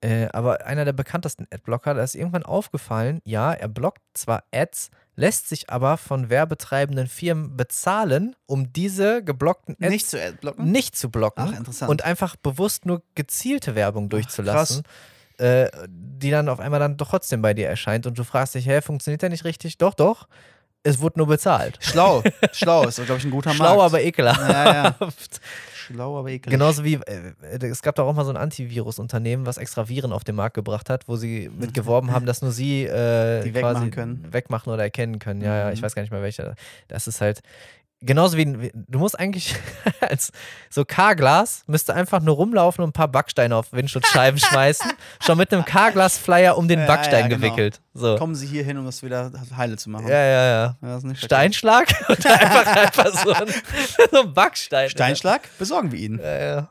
Äh, aber einer der bekanntesten Adblocker, da ist irgendwann aufgefallen, ja, er blockt zwar Ads, lässt sich aber von werbetreibenden Firmen bezahlen, um diese geblockten Ads Nicht zu Adblocken. nicht zu blocken Ach, interessant. und einfach bewusst nur gezielte Werbung durchzulassen, äh, die dann auf einmal dann doch trotzdem bei dir erscheint und du fragst dich, hä, funktioniert der nicht richtig? Doch, doch. Es wurde nur bezahlt. Schlau. Schlau ist, glaube ich, ein guter Schlau, Markt. aber ekelhaft. Ja, ja. Schlau, aber eklig. Genauso wie, äh, es gab doch auch mal so ein Antivirus-Unternehmen, was extra Viren auf den Markt gebracht hat, wo sie mit geworben haben, dass nur sie äh, Die wegmachen können. wegmachen oder erkennen können. Ja, ja, ich Mhm. weiß gar nicht mehr welcher. Das ist halt genauso wie, wie du musst eigentlich als so K-Glas müsste einfach nur rumlaufen und ein paar Backsteine auf Windschutzscheiben schmeißen, schon mit einem K-Glas-Flyer um den Ja, Backstein ja, genau. gewickelt. So. Kommen Sie hier hin, um das wieder heile zu machen. Ja, ja, ja. Ja. Steinschlag und einfach, einfach so ein, so ein Backstein. Steinschlag? Besorgen wir ihn. Ja, ja.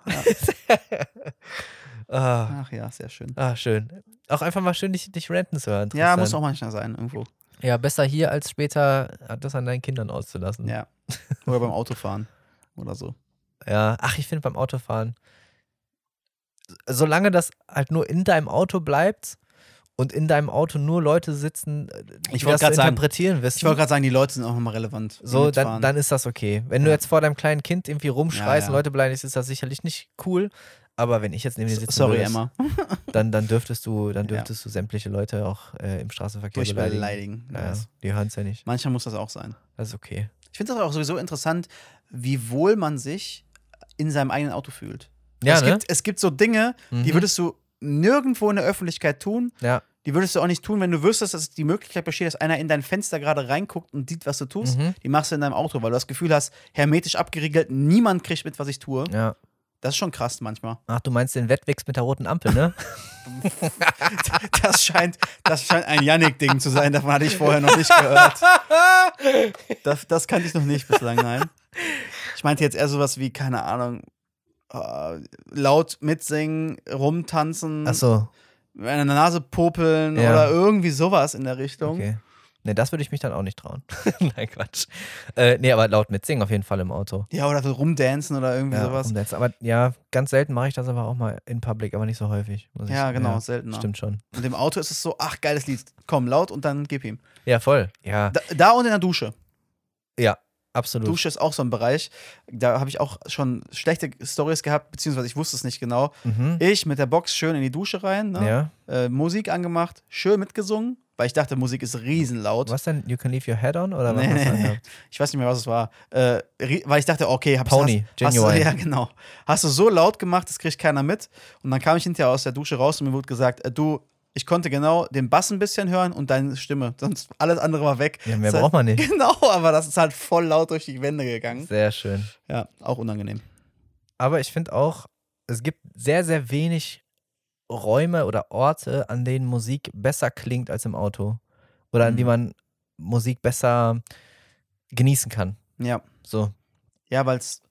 ah. Ach ja, sehr schön. Ah, schön. Auch einfach mal schön dich, dich ranten zu hören. Ja, muss auch manchmal sein, irgendwo. Ja, besser hier als später das an deinen Kindern auszulassen. Ja. Oder beim Autofahren. Oder so. Ja. Ach, ich finde beim Autofahren, solange das halt nur in deinem Auto bleibt und in deinem Auto nur Leute sitzen, äh, die Ich das zu sagen- interpretieren wissen. Ich wollte gerade sagen, die Leute sind auch nochmal relevant. so, dann, dann ist das okay. Wenn du Ja. jetzt vor deinem kleinen Kind irgendwie rumschreist Ja, ja. und Leute beleidigst, ist das sicherlich nicht cool. Aber wenn ich jetzt neben dir sitzen Sorry, würde, Emma. dann, dann dürftest du, dann dürftest du sämtliche Leute auch äh, im Straßenverkehr Durch beleidigen. beleidigen. Ja, die hören es ja nicht. Manchmal muss das auch sein. Das ist okay. Ich finde das auch sowieso interessant, wie wohl man sich in seinem eigenen Auto fühlt. Ja, es, ne? gibt, es gibt so Dinge, die Mhm. würdest du nirgendwo in der Öffentlichkeit tun. Ja. Die würdest du auch nicht tun, wenn du wüsstest, dass die Möglichkeit besteht, dass einer in dein Fenster gerade reinguckt und sieht, was du tust. Mhm. Die machst du in deinem Auto, weil du das Gefühl hast, hermetisch abgeriegelt, niemand kriegt mit, was ich tue. Ja. Das ist schon krass manchmal. Ach, du meinst den Wettwix mit der roten Ampel, ne? Das scheint, das scheint ein Yannick-Ding zu sein, davon hatte ich vorher noch nicht gehört. Das, das kannte ich noch nicht bislang, nein. Ich meinte jetzt eher sowas wie, keine Ahnung, äh, laut mitsingen, rumtanzen, Ach so, an der Nase popeln Ja. oder irgendwie sowas in der Richtung. okay. Ne, das würde ich mich dann auch nicht trauen. Nein, Quatsch. Äh, nee, aber laut mitsingen auf jeden Fall im Auto. Ja, oder so rumdancen oder irgendwie Ja, sowas. rumdancen. aber ja, ganz selten mache ich das aber auch mal in Public, aber nicht so häufig. Ja, ich, genau, seltener. Stimmt schon. Und im Auto ist es so, ach, geiles Lied, komm, laut und dann gib ihm. Ja, voll. Ja, Da, da und in der Dusche. ja, absolut. Dusche ist auch so ein Bereich. Da habe ich auch schon schlechte Stories gehabt, beziehungsweise ich wusste es nicht genau. Mhm. Ich mit der Box schön in die Dusche rein, ne? Ja, äh, Musik angemacht, schön mitgesungen, weil ich dachte, Musik ist riesenlaut. Was denn? You can leave your head on? Oder was Nee, hast du nee, nee. Ich weiß nicht mehr, was es war. Äh, weil ich dachte, okay, hab's, Pony, hast, hast Genuine. Ja, genau. Hast du so laut gemacht, das kriegt keiner mit. Und dann kam ich hinterher aus der Dusche raus und mir wurde gesagt, äh, du, ich konnte genau den Bass ein bisschen hören und deine Stimme. Sonst alles andere war weg. Ja, mehr Das braucht man nicht. Genau, aber das ist halt voll laut durch die Wände gegangen. Sehr schön. Ja, auch unangenehm. Aber ich finde auch, es gibt sehr, sehr wenig Räume oder Orte, an denen Musik besser klingt als im Auto. Oder an Mhm. die man Musik besser genießen kann. Ja, So. ja weil es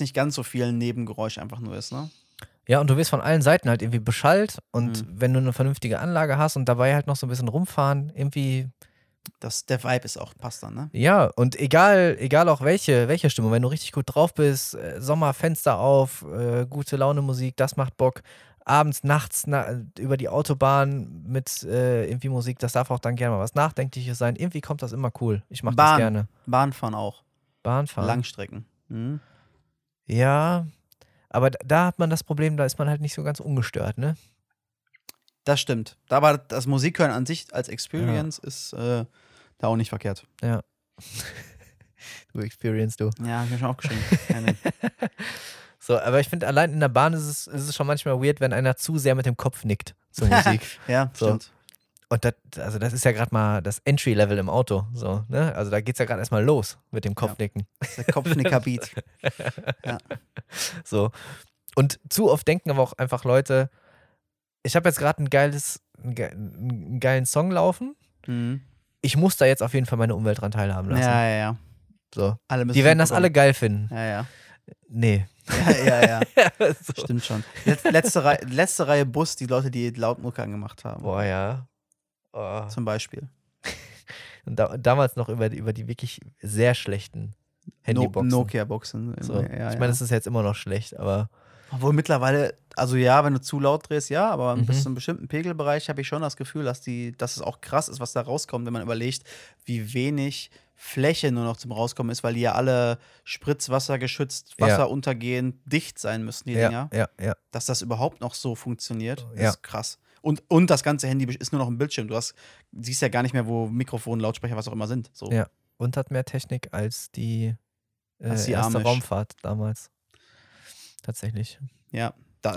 nicht ganz so viel Nebengeräusch einfach nur ist, ne? Ja, und du wirst von allen Seiten halt irgendwie beschallt und Mhm. wenn du eine vernünftige Anlage hast und dabei halt noch so ein bisschen rumfahren, irgendwie, Das, der Vibe ist auch, passt dann, ne? ja, und egal, egal auch welche, welche Stimmung, wenn du richtig gut drauf bist, äh, Sommerfenster auf, äh, gute Laune Musik, das macht Bock. Abends, nachts na, über die Autobahn mit äh, irgendwie Musik, das darf auch dann gerne mal was Nachdenkliches sein. Irgendwie kommt das immer cool. Ich mache das gerne. Bahnfahren auch. Bahnfahren. Langstrecken. Mhm. Ja, aber da- hat man das Problem, da ist man halt nicht so ganz ungestört, ne? Das stimmt. Aber das Musikhören an sich als Experience ist äh, da auch nicht verkehrt. Du Experience, du. Ja, hab ich mir schon aufgeschrieben. So, aber ich finde, allein in der Bahn ist es, ist es schon manchmal weird, wenn einer zu sehr mit dem Kopf nickt zur Musik. ja, So. stimmt. Und das, also das ist ja gerade mal das Entry-Level im Auto. So, ne? Also da geht es ja gerade erstmal los mit dem Kopfnicken. Ist der Kopfnicker-Beat. So. Und zu oft denken aber auch einfach Leute, ich habe jetzt gerade ein geiles, einen ge- einen geilen Song laufen. Mhm. Ich muss da jetzt auf jeden Fall meine Umwelt dran teilhaben lassen. Ja, ja, ja. So. Die werden das alle geil finden. Ja, ja. Nee. Ja, ja, ja. so. Stimmt schon. Let- Letzte, Reihe, letzte Reihe Bus, die Leute, die Lautmucke angemacht haben. Boah, ja. Oh. Zum Beispiel. Und da, damals noch über, die- über die wirklich sehr schlechten No Handyboxen. Nokia-Boxen. So. Ja, ich meine, das ist jetzt immer noch schlecht, aber Obwohl mittlerweile, also ja, wenn du zu laut drehst, ja, aber Mhm. bis zu einem bestimmten Pegelbereich habe ich schon das Gefühl, dass, die, dass es auch krass ist, was da rauskommt, wenn man überlegt, wie wenig Fläche nur noch zum Rauskommen ist, weil die ja alle Spritzwasser geschützt, Ja. Dicht sein müssen, die ja, Dinger. ja, ja. Dass das überhaupt noch so funktioniert, Ja. ist krass. Und, und das ganze Handy ist nur noch ein Bildschirm. Du hast, siehst ja gar nicht mehr, wo Mikrofon, Lautsprecher, was auch immer sind. So. Ja. Und hat mehr Technik als die, äh, Als die erste Amish. Raumfahrt damals. Tatsächlich. Ja, da,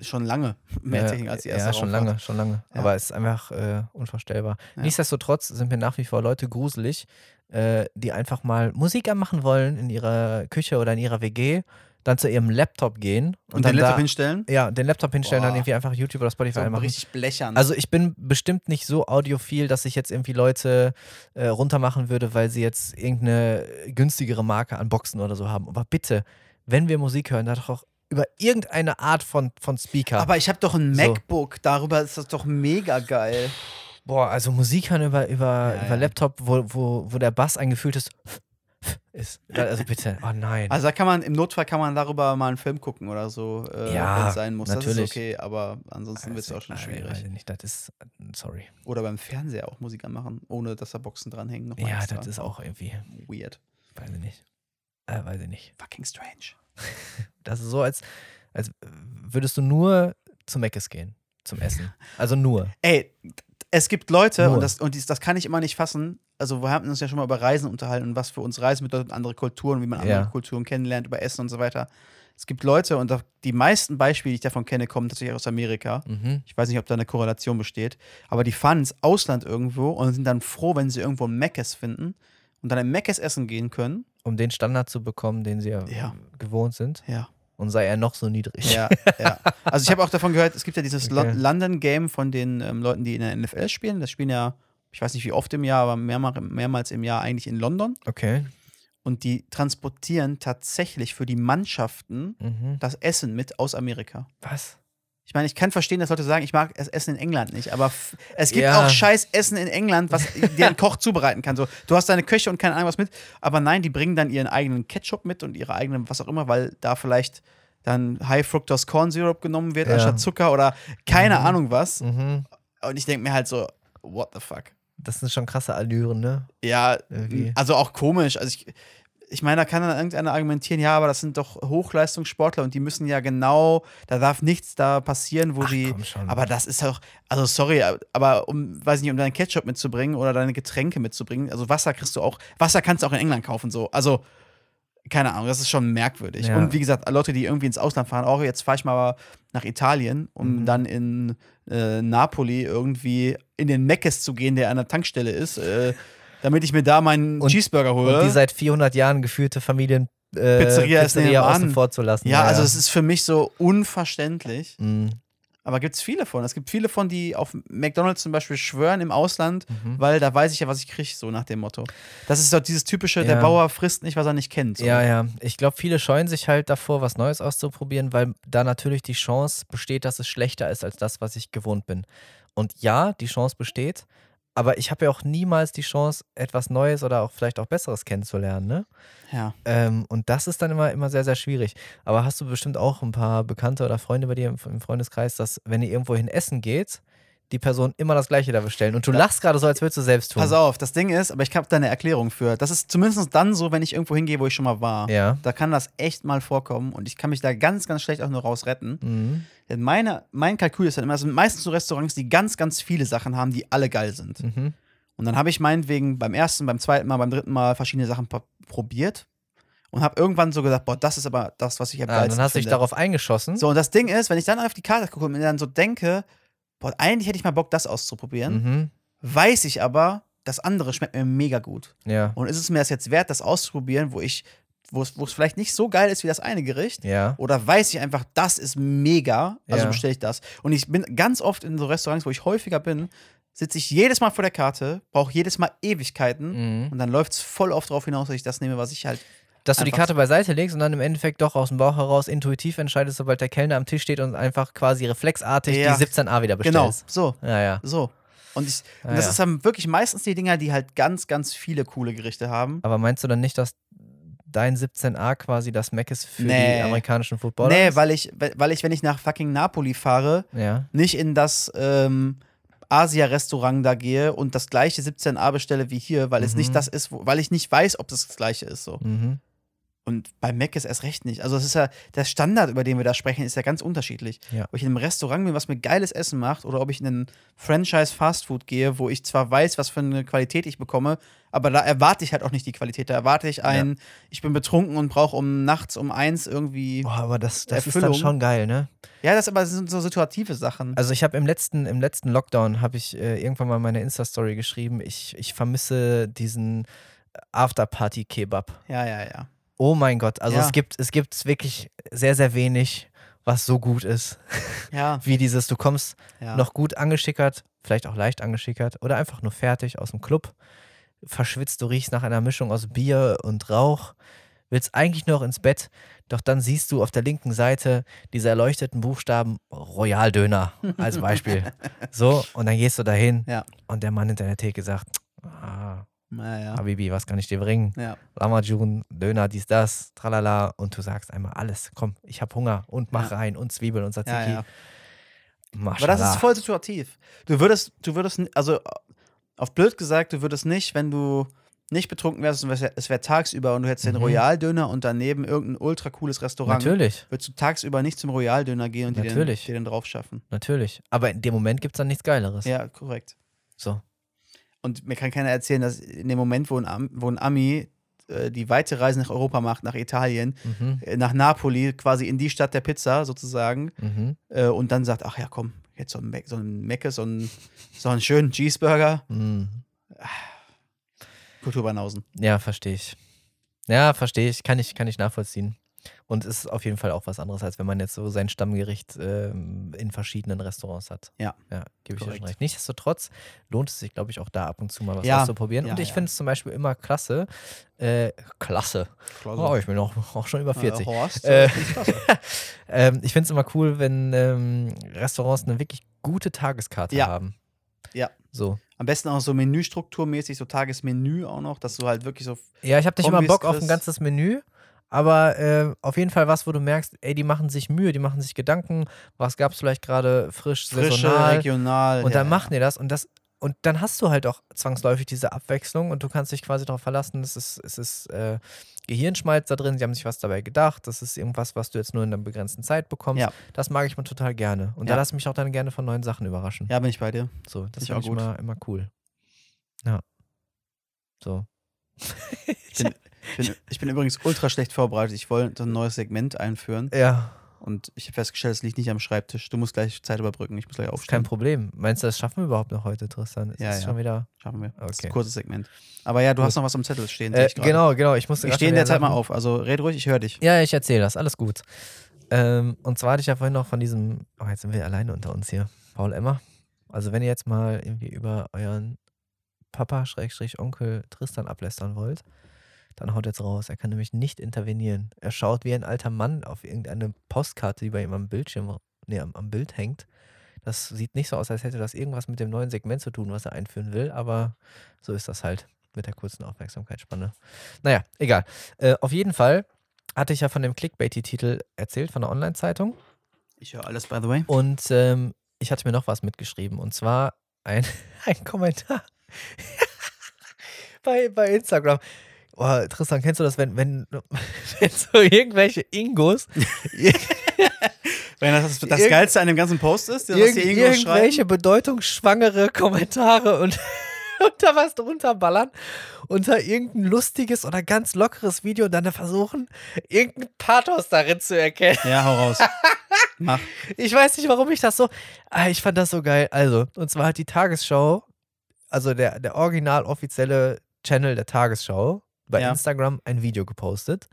schon lange mehr ja, Technik als die erste Ja, schon Raumfahrt. lange, schon lange. Ja. Aber es ist einfach äh, unvorstellbar. Ja. Nichtsdestotrotz sind mir nach wie vor Leute gruselig, äh, die einfach mal Musik anmachen wollen in ihrer Küche oder in ihrer WG, dann zu ihrem Laptop gehen und, Und dann den Laptop da, hinstellen? ja, den Laptop hinstellen, dann Boah. irgendwie einfach YouTube oder Spotify So anmachen. richtig blechern. Also ich bin bestimmt nicht so audiophil, dass ich jetzt irgendwie Leute äh, runtermachen würde, weil sie jetzt irgendeine günstigere Marke an Boxen oder so haben. Aber bitte, wenn wir Musik hören, dann doch auch über irgendeine Art von, von Speaker. Aber ich habe doch ein So. MacBook, darüber ist das doch mega geil. Boah, also Musik hören über, über, Ja, über. Laptop, wo, wo, wo der Bass ein gefühltes ist. Also bitte, oh nein. Also da kann man, im Notfall kann man darüber mal einen Film gucken oder so, äh, Ja, wenn es sein muss. Das natürlich. ist okay, aber ansonsten wird es auch schon Nein, schwierig. Weiß ich nicht, das ist, sorry. Oder beim Fernseher auch Musik anmachen, ohne dass da Boxen dranhängen. Noch Ja, extra. das ist auch irgendwie, weird. weiß ich nicht. Äh, weiß ich nicht. Fucking strange. Das ist so, als, als würdest du nur zu Meckes gehen, zum Essen. Also nur. Ey, es gibt Leute, Nur. und, das, und dies, das kann ich immer nicht fassen. Also, wir haben uns ja schon mal über Reisen unterhalten und was für uns Reisen bedeutet, andere Kulturen, wie man andere Ja. Kulturen kennenlernt, über Essen und so weiter. Es gibt Leute, und die meisten Beispiele, die ich davon kenne, kommen tatsächlich aus Amerika. Mhm. Ich weiß nicht, ob da eine Korrelation besteht, aber die fahren ins Ausland irgendwo und sind dann froh, wenn sie irgendwo ein Meckes finden und dann ein Meckes essen gehen können. Um den Standard zu bekommen, den sie ja, Ja. gewohnt sind. Ja. Und sei er noch so niedrig. Ja, ja. Also ich habe auch davon gehört, es gibt ja dieses Okay. Lo- London-Game von den ähm, Leuten, die in der NFL spielen. Das spielen ja, ich weiß nicht wie oft im Jahr, aber mehrmals, mehrmals im Jahr eigentlich in London. Okay. Und die transportieren tatsächlich für die Mannschaften Mhm. das Essen mit aus Amerika. Was? Ich meine, ich kann verstehen, dass Leute sagen, ich mag das Essen in England nicht, aber es gibt Ja. auch scheiß Essen in England, was dir ein Koch zubereiten kann. So, du hast deine Köche und keine Ahnung was mit, aber nein, die bringen dann ihren eigenen Ketchup mit und ihre eigenen was auch immer, weil da vielleicht dann High Fructose Corn Syrup genommen wird Ja. anstatt Zucker oder keine Mhm. Ahnung was. Mhm. Und ich denke mir halt so, what the fuck? Das sind schon krasse Allüren, ne? Ja, Irgendwie. also auch komisch. Also ich, ich meine, da kann dann irgendeiner argumentieren, ja, aber das sind doch Hochleistungssportler und die müssen ja genau, da darf nichts da passieren, wo Ach, die. komm schon. Aber das ist doch, also sorry, aber um, weiß nicht, um deinen Ketchup mitzubringen oder deine Getränke mitzubringen, also Wasser kriegst du auch, Wasser kannst du auch in England kaufen, so. Also, keine Ahnung, das ist schon merkwürdig. Ja. Und wie gesagt, Leute, die irgendwie ins Ausland fahren, auch jetzt fahre ich mal nach Italien, um Mhm. dann in äh, Napoli irgendwie in den Meckes zu gehen, der an der Tankstelle ist, äh, damit ich mir da meinen Und- Cheeseburger hole. Und die seit 400 Jahren geführte Familien äh, Pizzeria ist nebenan. außen vor zu lassen. Ja, also es ist für mich so unverständlich. Mhm. Aber gibt es viele von. Es gibt viele von, die auf McDonalds zum Beispiel schwören im Ausland, Mhm. weil da weiß ich ja, was ich kriege, so nach dem Motto. Das ist doch dieses typische, der Ja. Bauer frisst nicht, was er nicht kennt. So. Ja, ja. Ich glaube, viele scheuen sich halt davor, was Neues auszuprobieren, weil da natürlich die Chance besteht, dass es schlechter ist als das, was ich gewohnt bin. Und ja, die Chance besteht, aber ich habe ja auch niemals die Chance, etwas Neues oder auch vielleicht auch Besseres kennenzulernen, ne? ja. Ähm, und das ist dann immer, immer sehr, sehr schwierig. Aber hast du bestimmt auch ein paar Bekannte oder Freunde bei dir im, im Freundeskreis, dass, wenn ihr irgendwo hin essen geht, die Person immer das Gleiche da bestellen. Und du lachst gerade so, als würdest du selbst tun. Pass auf, das Ding ist, aber ich habe da eine Erklärung für. Das ist zumindest dann so, wenn ich irgendwo hingehe, wo ich schon mal war. Ja. Da kann das echt mal vorkommen und ich kann mich da ganz, ganz schlecht auch nur raus retten. Mhm. Denn meine, mein Kalkül ist dann immer, es sind meistens so Restaurants, die ganz, ganz viele Sachen haben, die alle geil sind. Mhm. Und dann habe ich meinetwegen beim ersten, beim zweiten Mal, beim dritten Mal verschiedene Sachen probiert und habe irgendwann so gesagt, boah, das ist aber das, was ich am Ah, geilsten dann hast du dich darauf eingeschossen. So, und das Ding ist, wenn ich dann auf die Karte gucke und mir dann so denke, boah, eigentlich hätte ich mal Bock, das auszuprobieren, Mhm. weiß ich aber, das andere schmeckt mir mega gut. Ja. Und ist es mir das jetzt wert, das auszuprobieren, wo ich, wo es, wo es vielleicht nicht so geil ist wie das eine Gericht? Ja. Oder weiß ich einfach, das ist mega, also Ja. bestelle ich das. Und ich bin ganz oft in so Restaurants, wo ich häufiger bin, sitze ich jedes Mal vor der Karte, brauche jedes Mal Ewigkeiten Mhm. und dann läuft es voll oft darauf hinaus, dass ich das nehme, was ich halt. Dass du die Karte beiseite legst und dann im Endeffekt doch aus dem Bauch heraus intuitiv entscheidest, sobald der Kellner am Tisch steht und einfach quasi reflexartig Ja. die 17a wieder Genau, bestellst. so, Ja, ja. so. Und, ich, und Ah, das ja. ist dann wirklich meistens die Dinger, die halt ganz, ganz viele coole Gerichte haben. Aber meinst du dann nicht, dass dein 17a quasi das Mac ist für Nee. die amerikanischen Footballer? Nee, weil ich, weil ich, wenn ich nach fucking Napoli fahre, Ja. nicht in das ähm, Asia-Restaurant da gehe und das gleiche 17a bestelle wie hier, weil es Mhm. nicht das ist, wo, weil ich nicht weiß, ob das das gleiche ist. So. Mhm. Und bei Mac ist erst recht nicht. Also es ist ja, der Standard, über den wir da sprechen, ist ja ganz unterschiedlich. Ja. Ob ich in einem Restaurant bin, was mir geiles Essen macht, oder ob ich in einen Franchise-Fastfood gehe, wo ich zwar weiß, was für eine Qualität ich bekomme, aber da erwarte ich halt auch nicht die Qualität. Da erwarte ich ein, ich bin betrunken und brauche um nachts um eins irgendwie. Boah, aber das, das ist dann schon geil, ne? Ja, das aber das sind so situative Sachen. Also ich habe im letzten, im letzten Lockdown habe ich äh, irgendwann mal meine Insta-Story geschrieben, ich, ich vermisse diesen Afterparty-Kebab. ja, ja, ja. Oh mein Gott, also Ja. es gibt es gibt wirklich sehr, sehr wenig, was so gut ist, Ja, wie dieses, du kommst ja. noch gut angeschickert, vielleicht auch leicht angeschickert oder einfach nur fertig aus dem Club, verschwitzt, du riechst nach einer Mischung aus Bier und Rauch, willst eigentlich nur noch ins Bett, doch dann siehst du auf der linken Seite diese erleuchteten Buchstaben Royaldöner als Beispiel. so, und dann gehst du dahin Ja. und der Mann hinter der Theke sagt, ah, Naja. Habibi, was kann ich dir bringen? Ja. Lamajun, Döner, dies, das, tralala. Und du sagst einmal alles. Komm, ich hab Hunger und mach Ja. rein und Zwiebeln und Tzatziki. Ja, ja. Aber das ist voll situativ. Du würdest, du würdest, also auf blöd gesagt, du würdest nicht, wenn du nicht betrunken wärst und es wär- es wäre tagsüber und du hättest den Mhm. Royaldöner und daneben irgendein ultra cooles Restaurant, Natürlich, würdest du tagsüber nicht zum Royaldöner gehen und dir den, dir den drauf schaffen. natürlich. Aber in dem Moment gibt es dann nichts Geileres. Ja, korrekt. So. Und mir kann keiner erzählen, dass in dem Moment, wo ein, Am wo ein Ami äh, die weite Reise nach Europa macht, nach Italien, Mhm. äh, nach Napoli, quasi in die Stadt der Pizza sozusagen, Mhm. äh, und dann sagt, ach ja, komm, jetzt so ein, Mac, so ein Mecke, so ein, so einen schönen Cheeseburger. Mhm. Kulturbanausen. Ja, verstehe ich. Ja, verstehe ich. Kann ich, kann ich nachvollziehen. Und ist auf jeden Fall auch was anderes, als wenn man jetzt so sein Stammgericht ähm, in verschiedenen Restaurants hat. Ja. Ja, gebe ich dir schon recht. Nichtsdestotrotz lohnt es sich, glaube ich, auch da ab und zu mal was Ja. auszuprobieren. Ja, und ich ja. finde es zum Beispiel immer klasse. Äh, klasse. Oh, ich bin auch, auch schon über 40. Äh, Horst, Äh, äh, klasse. ähm, ich finde es immer cool, wenn ähm, Restaurants eine wirklich gute Tageskarte haben. Ja. So. Am besten auch so Menüstrukturmäßig, so Tagesmenü auch noch, dass du halt wirklich so. Ja, ich habe nicht immer Bock auf ein kriegst. ganzes Menü, aber äh, auf jeden Fall was, wo du merkst, ey, die machen sich Mühe, die machen sich Gedanken, was gab es vielleicht gerade frisch, Frische, saisonal regional. und dann ja, machen die das und das und dann hast du halt auch zwangsläufig diese Abwechslung und du kannst dich quasi darauf verlassen, es ist, es ist äh, Gehirnschmalz da drin, sie haben sich was dabei gedacht, das ist irgendwas, was du jetzt nur in einer begrenzten Zeit bekommst. Ja. Das mag ich mal total gerne. Und da Ja. lasse ich mich auch dann gerne von neuen Sachen überraschen. Ja, bin ich bei dir. So, das finde auch gut. immer, immer cool. Ja. So. Ich bin, bin, ich bin übrigens ultra schlecht vorbereitet. Ich wollte ein neues Segment einführen ja, und ich habe festgestellt, es liegt nicht am Schreibtisch. Du musst gleich Zeit überbrücken. Ich muss gleich ist kein aufstehen. Problem. Meinst du, das schaffen wir überhaupt noch heute, Tristan? Ist Ja, das ja. schon wieder. Schaffen wir. Das ist Okay. ein kurzes Segment. Aber ja, du Gut. hast noch was am Zettel stehen. Äh, genau, genau. Ich musste Ich stehe in der Zeit mal auf. Also red ruhig, ich höre dich. Ja, ich erzähle das. Alles gut. Ähm, und zwar hatte ich ja vorhin noch von diesem. Oh, jetzt sind wir alleine unter uns hier. Paul Emma. Also, wenn ihr jetzt mal irgendwie über euren Papa-Onkel Tristan ablästern wollt, dann haut jetzt raus. Er kann nämlich nicht intervenieren. Er schaut wie ein alter Mann auf irgendeine Postkarte, die bei ihm am Bildschirm, nee, am, am Bild hängt. Das sieht nicht so aus, als hätte das irgendwas mit dem neuen Segment zu tun, was er einführen will, aber so ist das halt mit der kurzen Aufmerksamkeitsspanne. Naja, egal. Äh, auf jeden Fall hatte ich ja von dem Clickbaity-Titel erzählt, von der Online-Zeitung. Ich höre alles, by the way. Und ähm, ich hatte mir noch was mitgeschrieben. Und zwar ein, ein Kommentar bei, bei Instagram. Oh, Tristan, kennst du das, wenn, wenn, wenn so irgendwelche Ingos Wenn das das Irgend- Geilste an dem ganzen Post ist, was Irgend, hier irgendwo irgendwelche schreiben. bedeutungsschwangere Kommentare und unter was drunter ballern, unter irgendein lustiges oder ganz lockeres Video und dann versuchen, irgendein Pathos darin zu erkennen. Ja, hau raus. Mach. Ich weiß nicht, warum ich das so. Ah, ich fand das so geil. Also, und zwar hat die Tagesschau, also der, der original offizielle Channel der Tagesschau, bei Ja. Instagram ein Video gepostet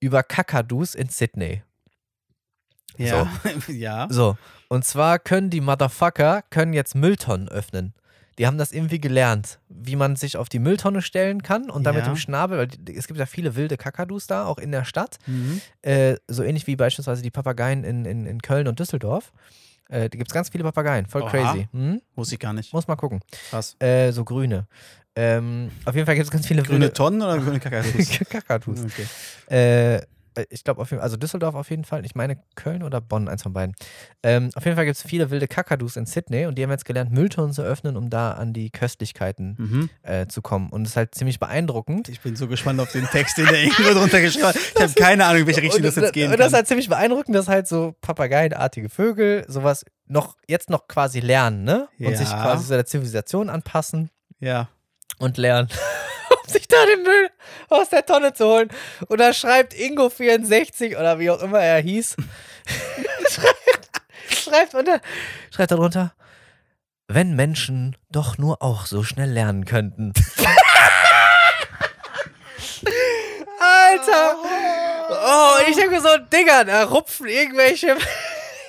über Kakadus in Sydney. Ja. ja. So, und zwar können die Motherfucker können jetzt Mülltonnen öffnen. Die haben das irgendwie gelernt, wie man sich auf die Mülltonne stellen kann und dann mit Ja. dem Schnabel, weil es gibt ja viele wilde Kakadus da, auch in der Stadt, Mhm. äh, so ähnlich wie beispielsweise die Papageien in, in, in Köln und Düsseldorf. Äh, da gibt es ganz viele Papageien, voll Oha. crazy. Mhm. Muss ich gar nicht. Muss mal gucken. Krass. Äh, so grüne. Ähm, auf jeden Fall gibt es ganz viele Grüne wilde Tonnen oder grüne Kakadus? Kakadus. okay. Äh, ich glaube, auf jeden also Düsseldorf auf jeden Fall. Ich meine Köln oder Bonn, eins von beiden. Ähm, auf jeden Fall gibt es viele wilde Kakadus in Sydney und die haben jetzt gelernt, Mülltonnen zu öffnen, um da an die Köstlichkeiten Mhm. äh, zu kommen. Und es ist halt ziemlich beeindruckend. Ich bin so gespannt auf den Text, den der Ingo drunter geschrieben hat. Ich habe keine Ahnung, in welche Richtung das jetzt gehen und das ist kann. halt ziemlich beeindruckend, dass halt so papageienartige Vögel sowas noch jetzt noch quasi lernen, ne? Und sich Ja. quasi so der Zivilisation anpassen Ja. und lernen, sich da den Müll aus der Tonne zu holen. Und da schreibt Ingo64 oder wie auch immer er hieß, schreibt, schreibt, unter, schreibt darunter, wenn Menschen doch nur auch so schnell lernen könnten. Alter! Oh, und ich denke so, Digga, da rupfen irgendwelche,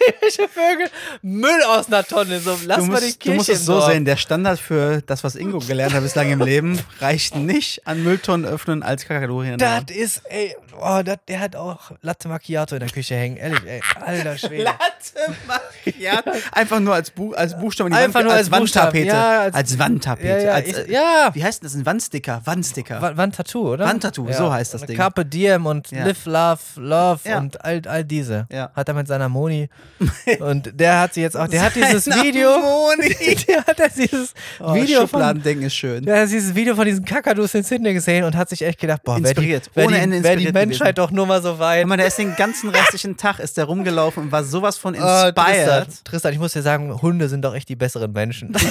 irgendwelche Vögel Müll aus einer Tonne. So, lass Du mal die musst, du Kirche musst es so sehen, der Standard für das, was Ingo gelernt hat bislang im Leben, reicht nicht an Mülltonnen öffnen als hier. Das ist, ey, oh, das, der hat auch Latte Macchiato in der Küche hängen. Ehrlich, ey, alter Schwede. Latte Macchiato. Einfach nur als, Bu als Buchstaben in die Einfach Wand, nur als, als Wandtapete. ja, als, als- Wandtapete. Ja, ja, als, äh, ja. Wie heißt das? Ein Wandsticker. Wandsticker. Wa- Wandtattoo, oder? Wandtattoo, so heißt das Ding. Carpe Diem und Ja. Live, Love, Love Ja. und all, all diese. Ja. Hat er mit seiner Moni. und der hat sie jetzt auch, der hat dieses Video. Moni. der hat jetzt dieses Oh, Video von, Schubladendenken ist schön. der hat dieses Video von diesen Kakadus in Sydney gesehen und hat sich echt gedacht, boah, die, Inspiriert. Ohne die, Ende wär die inspiriert Menschheit gewesen. doch nur mal so weit. Guck mal, der ist den ganzen restlichen Tag ist der rumgelaufen und war sowas von Oh, Tristan, inspired. Tristan, ich muss dir sagen, Hunde sind doch echt die besseren Menschen.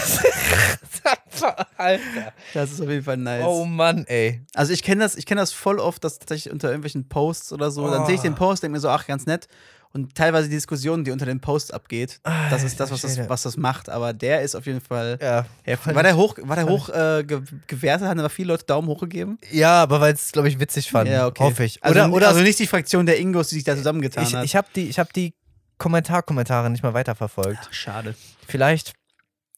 Alter. das ist auf jeden Fall nice. Oh Mann, ey. Also ich kenne das, ich kenne das voll oft, dass tatsächlich unter irgendwelchen Posts oder so, dann Oh. sehe ich den Post, denke mir so, ach, ganz nett. Und teilweise die Diskussion, die unter den Posts abgeht, das ist das, was das, was das macht. Aber der ist auf jeden Fall. Ja. War der hoch, war der hoch äh, ge gewertet? Haben da viele Leute Daumen hoch gegeben? ja aber weil es, glaube ich, witzig fand. Hoffe ich. Also, Oder, oder also nicht die Fraktion der Ingos, die sich da zusammengetan ich, hat. ich habe die, ich hab die Kommentar-Kommentare nicht mal weiterverfolgt. Ach, schade. Vielleicht,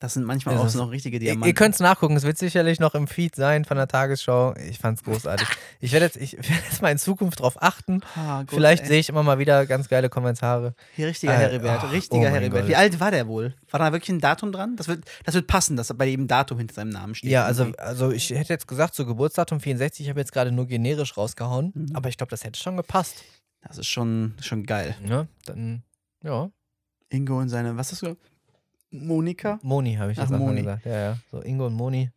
Das sind manchmal auch es- so noch richtige ihr, Diamanten. ihr könnt es nachgucken, es wird sicherlich noch im Feed sein von der Tagesschau. Ich fand's großartig. Ich werde jetzt, ich werd jetzt mal in Zukunft drauf achten. Ah, gut, Vielleicht sehe ich immer mal wieder ganz geile Kommentare. Hier, richtiger Äh, Heribert, oh, richtiger oh Heribert. Wie alt war der wohl? War da wirklich ein Datum dran? Das wird, das wird passen, dass bei jedem Datum hinter seinem Namen steht. Ja, also, also ich hätte jetzt gesagt, so Geburtsdatum 64, ich habe jetzt gerade nur generisch rausgehauen, Mhm. aber ich glaube, das hätte schon gepasst. Das ist schon, schon geil. Ja, dann, ja. Ingo und seine, was hast du? Monika? Moni habe ich Ach, jetzt Moni. gesagt. Ja, ja. So Ingo und Moni.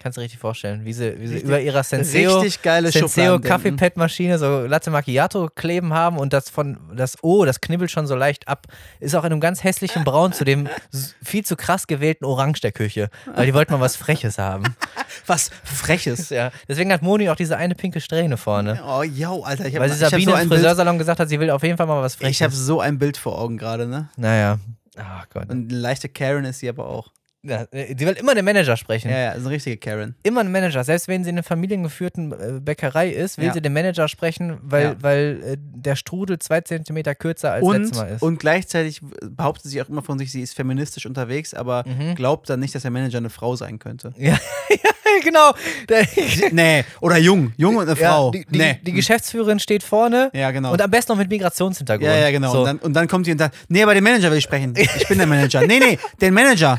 Kannst du richtig vorstellen, wie sie, wie sie über ihrer Senseo, Richtig geile Senseo. Kaffeepad-Maschine so Latte Macchiato kleben haben und das von das O, das knibbelt schon so leicht ab. Ist auch in einem ganz hässlichen Braun zu dem viel zu krass gewählten Orange der Küche, weil die wollten mal was Freches haben. Was Freches. Ja, deswegen hat Moni auch diese eine pinke Strähne vorne. Oh, yo, Alter. Ich habe Weil sie ich hab Sabine so im ein Bild, Friseursalon gesagt hat, sie will auf jeden Fall mal was Freches. ich habe so ein Bild vor Augen gerade, ne? naja. Ach Gott. Und eine leichte Karen ist sie aber auch. Ja, die will immer den Manager sprechen. Ja, ja, ist eine richtige Karen. Immer ein Manager. Selbst wenn sie in einer familiengeführten äh, Bäckerei ist, will Ja. sie den Manager sprechen, weil, Ja. weil äh, der Strudel zwei Zentimeter kürzer als Und, letztes Mal ist. und gleichzeitig behauptet sie auch immer von sich, sie ist feministisch unterwegs, aber Mhm. glaubt dann nicht, dass der Manager eine Frau sein könnte. ja, ja, genau. Nee, oder jung. Jung und eine ja, Frau. die, die, nee. die Geschäftsführerin steht vorne ja, genau. und am besten noch mit Migrationshintergrund. ja, ja, genau. So. Und, dann, und dann kommt die und sagt, nee, aber den Manager will ich sprechen. Ich bin der Manager. nee, nee, den Manager.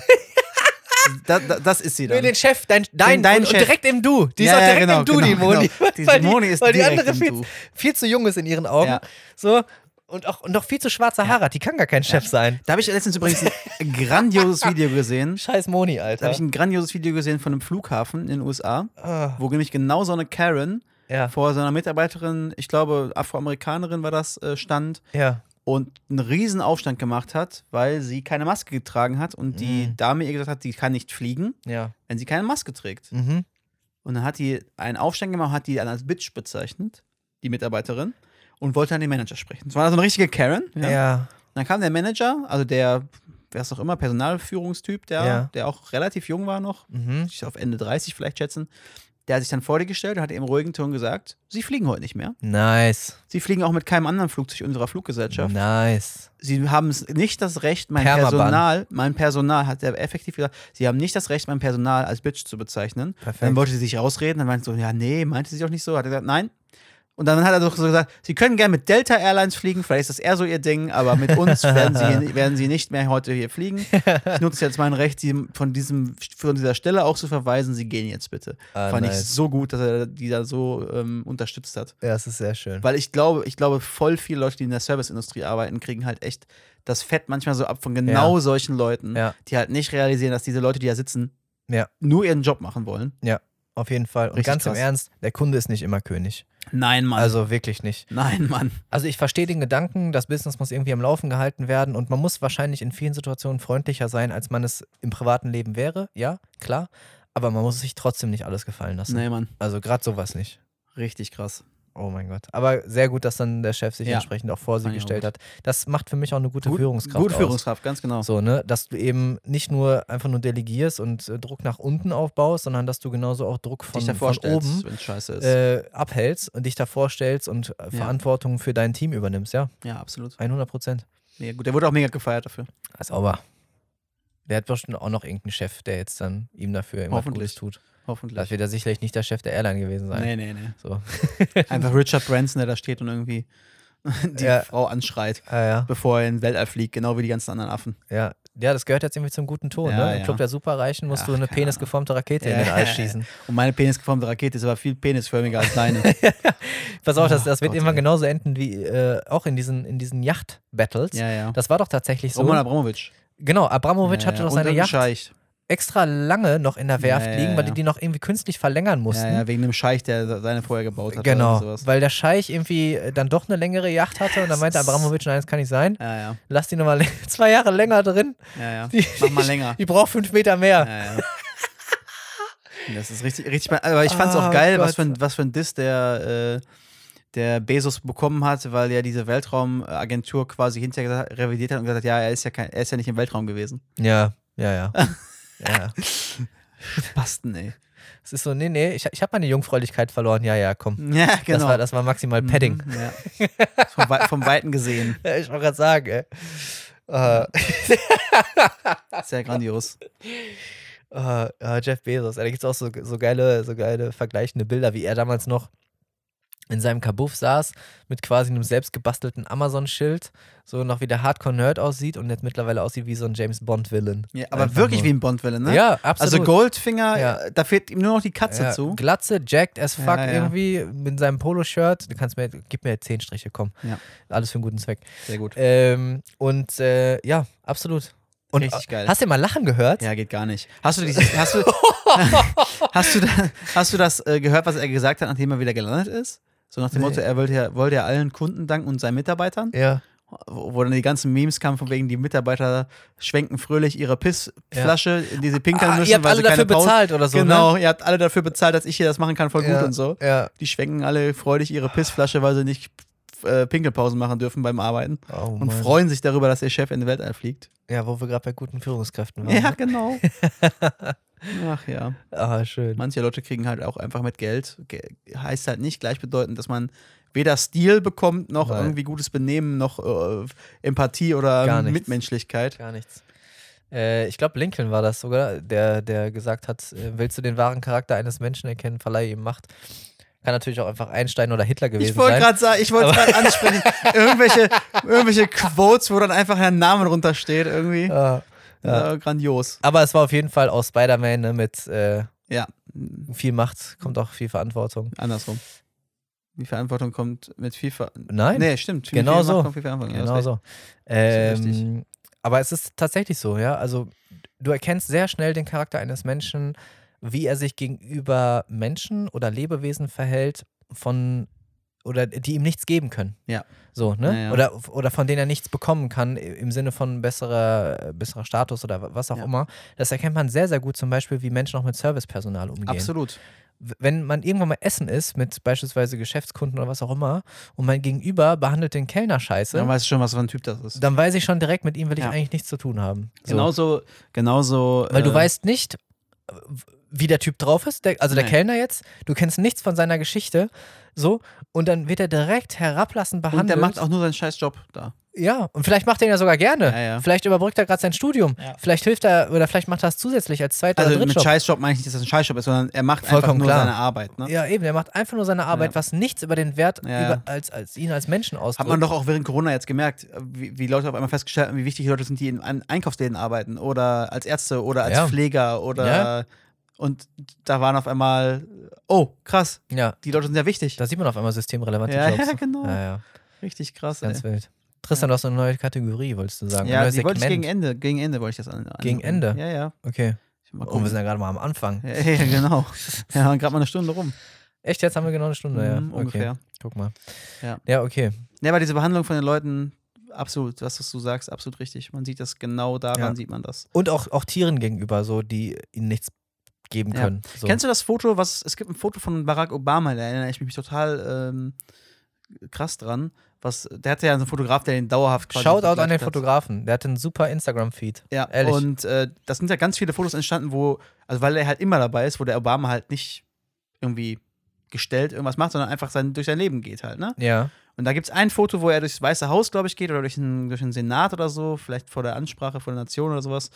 Da, da, das ist sie Nee, dann. den Chef, dein, dein, dein und, und Chef. direkt im Du. Die ist Ja, auch ja, direkt genau, im Du, die genau, Moni. genau. Die die, Moni ist weil die andere viel, Du. viel zu jung ist in ihren Augen. Ja. So. Und auch und noch viel zu schwarze Haare hat. Die kann gar kein Chef sein. Da habe ich letztens übrigens ein grandioses Video gesehen. Scheiß Moni, Da Alter. habe ich ein grandioses Video gesehen von einem Flughafen in den USA, Ah, wo nämlich genau so eine Karen ja, vor so einer Mitarbeiterin, ich glaube Afroamerikanerin war das, äh, stand ja. und einen riesen Aufstand gemacht hat, weil sie keine Maske getragen hat und die Mhm. Dame ihr gesagt hat, sie kann nicht fliegen, Ja. wenn sie keine Maske trägt. Mhm. Und dann hat die einen Aufstand gemacht, hat die dann als Bitch bezeichnet, die Mitarbeiterin, und wollte dann den Manager sprechen. Das war also eine richtige Karen. Ja. Dann kam der Manager, also der, wer ist auch immer, Personalführungstyp, der, Ja. der auch relativ jung war noch, Mhm. ich auf Ende 30 vielleicht schätzen, der hat sich dann vor dir gestellt und hat im ruhigen Ton gesagt, sie fliegen heute nicht mehr. Nice. Sie fliegen auch mit keinem anderen Flugzeug unserer Fluggesellschaft. Nice. Sie haben nicht das Recht, mein Permaban. Personal, mein Personal, hat er effektiv gesagt, sie haben nicht das Recht, mein Personal als Bitch zu bezeichnen. Perfekt. Dann wollte sie sich rausreden, dann meinte sie so, ja, nee, meinte sie doch nicht so. Hat er gesagt, nein. Und dann hat er doch so gesagt, sie können gerne mit Delta Airlines fliegen, vielleicht ist das eher so ihr Ding, aber mit uns werden sie, werden sie nicht mehr heute hier fliegen. Ich nutze jetzt mein Recht, sie von, diesem, von dieser Stelle auch zu verweisen, sie gehen jetzt bitte. Ah, Fand ich nice. so gut, dass er die da so ähm, unterstützt hat. Ja, es ist sehr schön. Weil ich glaube, ich glaube, voll viele Leute, die in der Serviceindustrie arbeiten, kriegen halt echt das Fett manchmal so ab von genau solchen Leuten, Ja. die halt nicht realisieren, dass diese Leute, die da sitzen, Ja. nur ihren Job machen wollen. Auf jeden Fall. Und Richtig ganz im krass. Ernst, der Kunde ist nicht immer König. Nein, Mann. Also wirklich nicht. Nein, Mann. Also ich verstehe den Gedanken, das Business muss irgendwie am Laufen gehalten werden und man muss wahrscheinlich in vielen Situationen freundlicher sein, als man es im privaten Leben wäre. Ja, klar. Aber man muss sich trotzdem nicht alles gefallen lassen. Nee, Mann. Also gerade sowas nicht. Richtig krass. Oh mein Gott. Aber sehr gut, dass dann der Chef sich Ja. entsprechend auch vor sie gestellt hat. Das macht für mich auch eine gute Gut- Führungskraft Gut aus. Führungskraft, ganz genau. So, ne? Dass du eben nicht nur einfach nur delegierst und äh, Druck nach unten aufbaust, sondern dass du genauso auch Druck von, von oben äh, abhältst und dich davor stellst und äh, Ja. Verantwortung für dein Team übernimmst. Ja, ja, absolut. 100 Prozent. Nee, gut, der wurde auch mega gefeiert dafür. Sauber. Der hat bestimmt auch noch irgendeinen Chef, der jetzt dann ihm dafür immer. Gutes tut. Hoffentlich. Das wird ja sicherlich nicht der Chef der Airline gewesen sein. Nee, nee, nee. So. Einfach Richard Branson, der da steht und irgendwie die Ja. Frau anschreit, Ah, ja. bevor er in den Weltall fliegt, genau wie die ganzen anderen Affen. Ja. ja, das gehört jetzt irgendwie zum guten Ton. Ja, ne? Im ja. Club der Superreichen musst du Ach, eine keine penisgeformte Rakete in Ja. den All schießen. Und meine penisgeformte Rakete ist aber viel penisförmiger als deine. Pass auf, das, Oh das wird Gott, irgendwann ey. genauso enden wie äh, auch in diesen, in diesen Yacht-Battles. ja, ja. Das war doch tatsächlich so. Roman Abramowitsch. Genau, Abramowitsch hatte doch seine ein Yacht Scheich. extra lange noch in der Werft liegen, weil die die noch irgendwie künstlich verlängern mussten. Ja, wegen dem Scheich, der seine vorher gebaut hat. Genau, weil der Scheich irgendwie äh, dann doch eine längere Yacht hatte und dann meinte Abramowitsch, nein, das kann nicht sein. Ja, ja. Lass die nochmal zwei Jahre länger drin. ja, ja. Die, Mach mal länger. Die braucht fünf Meter mehr. Ja, ja. Das ist richtig, richtig. Aber ich fand es Oh auch geil, was Gott. für, ein, was für ein Diss der, äh, der Bezos bekommen hat, weil er diese Weltraumagentur quasi hinterher revidiert hat und gesagt hat, ja, er ist ja, kein, er ist ja nicht im Weltraum gewesen. Ja, ja, ja. ja. Basten, ey. Es ist so, nee, nee, ich, ich habe meine Jungfräulichkeit verloren. Ja, ja, komm. Ja, genau. Das, war, das war maximal Padding. Mhm, Ja. Vom, Wei- vom Weiten gesehen. Ja, ich wollte gerade sagen, ey. Äh, Sehr grandios. äh, äh, Jeff Bezos, da gibt es auch so, so, geile, so geile vergleichende Bilder, wie er damals noch in seinem Kabuff saß, mit quasi einem selbstgebastelten Amazon-Schild, so noch wie der Hardcore-Nerd aussieht und jetzt mittlerweile aussieht wie so ein James Bond-Villain. Ja, aber Einfach wirklich nur. wie ein Bond-Villain, ne? Ja, absolut. Also Goldfinger, Ja. da fehlt ihm nur noch die Katze ja, zu. Glatze, jacked as fuck irgendwie, mit seinem Poloshirt. Du kannst mir, gib mir zehn Striche, komm. Ja. Alles für einen guten Zweck. Sehr gut. Ähm, und äh, ja, absolut. Und Richtig geil. hast du mal lachen gehört? Ja, geht gar nicht. Hast du, dieses, hast du, hast du, da- hast du das äh, gehört, was er gesagt hat, nachdem er wieder gelandet ist? So nach dem Nee. Motto, er wollte ja, wollte ja allen Kunden danken und seinen Mitarbeitern. Ja. Wo dann die ganzen Memes kamen, von wegen die Mitarbeiter schwenken fröhlich ihre Pissflasche, in die sie pinkeln Ah, müssen. ihr habt weil alle sie dafür Pause- bezahlt oder so, Genau, ne? ihr habt alle dafür bezahlt, dass ich hier das machen kann, voll gut ja. und so. Ja. Die schwenken alle freudig ihre Pissflasche, weil sie nicht äh, Pinkelpausen machen dürfen beim Arbeiten. Oh, und freuen sich darüber, dass ihr Chef in den Weltall fliegt. Ja, wo wir gerade bei guten Führungskräften waren. Ja, ne? genau. Ach ja. Ah, schön. Manche Leute kriegen halt auch einfach mit Geld. Ge heißt halt nicht gleichbedeutend, dass man weder Stil bekommt, noch Nein. irgendwie gutes Benehmen, noch äh, Empathie oder Gar. Mitmenschlichkeit. Gar nichts. Äh, ich glaube, Lincoln war das sogar, der, der gesagt hat, äh, willst du den wahren Charakter eines Menschen erkennen, verleihe ihm Macht. Kann natürlich auch einfach Einstein oder Hitler gewesen Ich wollte sein. gerade sagen, ich wollte gerade ansprechen, irgendwelche, irgendwelche Quotes, wo dann einfach ein Name drunter steht, irgendwie. Ja. Ja. grandios. Aber es war auf jeden Fall auch Spider-Man ne, mit äh, Ja, viel Macht, kommt auch viel Verantwortung. andersrum. Die Verantwortung kommt mit viel Ver Nein, Nee, stimmt. Genau Viel so. Macht. Ja, genau hast so. Ähm, aber es ist tatsächlich so, ja. Also du erkennst sehr schnell den Charakter eines Menschen, wie er sich gegenüber Menschen oder Lebewesen verhält, von oder die ihm nichts geben können. Ja. So, ne? Ja, ja. Oder, oder von denen er nichts bekommen kann, im Sinne von besserer, besserer Status oder wa- was auch Ja. immer. Das erkennt man sehr, sehr gut, zum Beispiel, wie Menschen auch mit Servicepersonal umgehen Absolut. wenn man irgendwann mal essen ist mit beispielsweise Geschäftskunden oder was auch immer und mein Gegenüber behandelt den Kellner scheiße, Dann dann, weißt du schon, was für ein Typ das ist. weiß ich schon direkt, mit ihm will ich eigentlich nichts zu tun haben. So. Genauso, genauso. Weil du äh, weißt nicht, äh, wie der Typ drauf ist, der, also der Nee. Kellner jetzt, du kennst nichts von seiner Geschichte, so, und dann wird er direkt herablassend Und behandelt. der macht auch nur seinen scheiß Job da. Ja, und vielleicht macht er ihn ja sogar gerne. Ja, ja. Vielleicht überbrückt er gerade sein Studium. Ja. Vielleicht hilft er, oder vielleicht macht er es zusätzlich als zweiter Also oder mit Drittjob. Scheißjob meine ich nicht, dass das ein Scheißjob ist, sondern er macht einfach Vollkommen nur klar. seine Arbeit. Ne? Ja, eben, er macht einfach nur seine Arbeit, Ja. was nichts über den Wert Ja, über, als, als ihn als Menschen ausdrückt. Hat man doch auch während Corona jetzt gemerkt, wie, wie Leute auf einmal festgestellt haben, wie wichtig die Leute sind, die in Ein- Einkaufsläden arbeiten oder als Ärzte oder als Ja. Pfleger oder. Und da waren auf einmal, oh, krass, Ja, die Leute sind ja wichtig. da sieht man auf einmal systemrelevante Ja, Jobs. ja, genau. Ja, ja, Richtig krass. ganz ey. wild. Tristan, du hast eine neue Kategorie, wolltest du sagen. Ja, die wollte ich Segment. gegen Ende, gegen Ende wollte ich das an. an Gegen Ende? Ja, ja. Okay. Oh, wir sind ja gerade mal am Anfang. ja, ja, genau. Ja, gerade mal eine Stunde rum. Echt, jetzt haben wir genau eine Stunde, ja. Okay. Ungefähr. Guck mal. Ja. Ja, okay. Ja, aber diese Behandlung von den Leuten, absolut, was du sagst, absolut richtig. Man sieht das genau daran, Ja. sieht man das. Und auch, auch Tieren gegenüber, so, die ihnen nichts geben Ja. können. So. Kennst du das Foto, was, es gibt ein Foto von Barack Obama, da erinnere ich mich total ähm, krass dran. Was, der hatte ja einen Fotograf, der den dauerhaft quasi Shoutout an den hat. Fotografen. Der hat einen super Instagram-Feed. Ja, Ehrlich. und äh, das sind ja ganz viele Fotos entstanden, wo, also weil er halt immer dabei ist, wo der Obama halt nicht irgendwie gestellt irgendwas macht, sondern einfach sein, durch sein Leben geht halt, ne? Ja. Und da gibt es ein Foto, wo er durchs Weiße Haus, glaube ich, geht oder durch den, durch den Senat oder so, vielleicht vor der Ansprache vor der Nation oder sowas,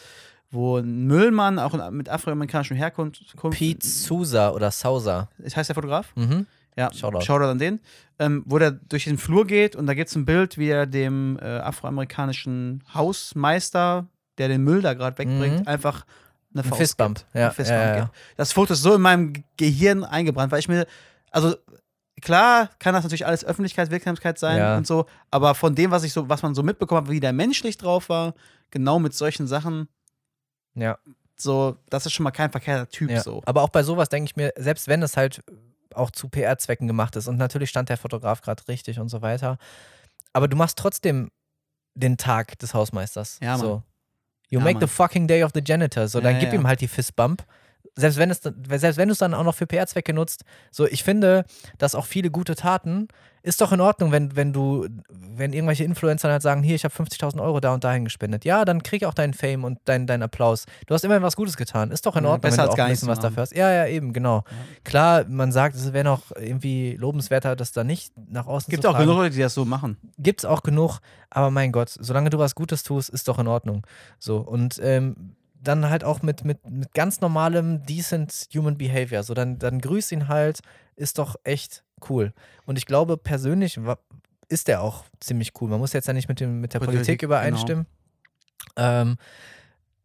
wo ein Müllmann, auch mit afroamerikanischem Herkunft, Kunft- Pete Sousa oder Sousa. heißt der Fotograf? Mhm. Ja, Shoutout. Shoutout an den. Ähm, wo der durch den Flur geht und da gibt es ein Bild, wie er dem äh, afroamerikanischen Hausmeister, der den Müll da gerade wegbringt, Mhm. einfach eine Ein Faust Fistbump. gibt. Ja, Ein Fistbump ja, ja. Das Foto ist so in meinem Ge- Gehirn eingebrannt, weil ich mir, also klar kann das natürlich alles Öffentlichkeit, Wirksamkeit sein Ja. und so, aber von dem, was ich so, was man so mitbekommen hat, wie der menschlich drauf war, genau mit solchen Sachen, ja. so, das ist schon mal kein verkehrter Typ Ja. so. Aber auch bei sowas denke ich mir, selbst wenn es halt auch zu PR-Zwecken gemacht ist und natürlich stand der Fotograf gerade richtig und so weiter, aber du machst trotzdem den Tag des Hausmeisters. Ja, Mann. So. You Ja, make Mann. the fucking day of the janitor. So, Ja, dann gib ja. ihm halt die Fistbump. Selbst wenn es, selbst wenn du es dann auch noch für PR-Zwecke nutzt, so ich finde, dass auch viele gute Taten ist doch in Ordnung, wenn, wenn du, wenn irgendwelche Influencer halt sagen, hier, ich habe 50.000 Euro da und dahin gespendet. Ja, dann krieg auch deinen Fame und deinen deinen Applaus. Du hast immerhin was Gutes getan. Ist doch in Ja, Ordnung, besser wenn du auch ein bisschen was dafür hast. Ja, ja, eben, genau. Klar, man sagt, es wäre noch irgendwie lobenswerter, das da nicht nach außen Gibt zu auch genug Leute, die das so machen. Gibt's auch genug, aber mein Gott, solange du was Gutes tust, ist doch in Ordnung. So, und ähm, dann halt auch mit, mit, mit ganz normalem, decent Human Behavior. So, dann, dann grüß ihn halt, ist doch echt cool. Und ich glaube, persönlich ist der auch ziemlich cool. Man muss jetzt ja nicht mit, dem, mit der Politik, Politik, übereinstimmen. Ähm,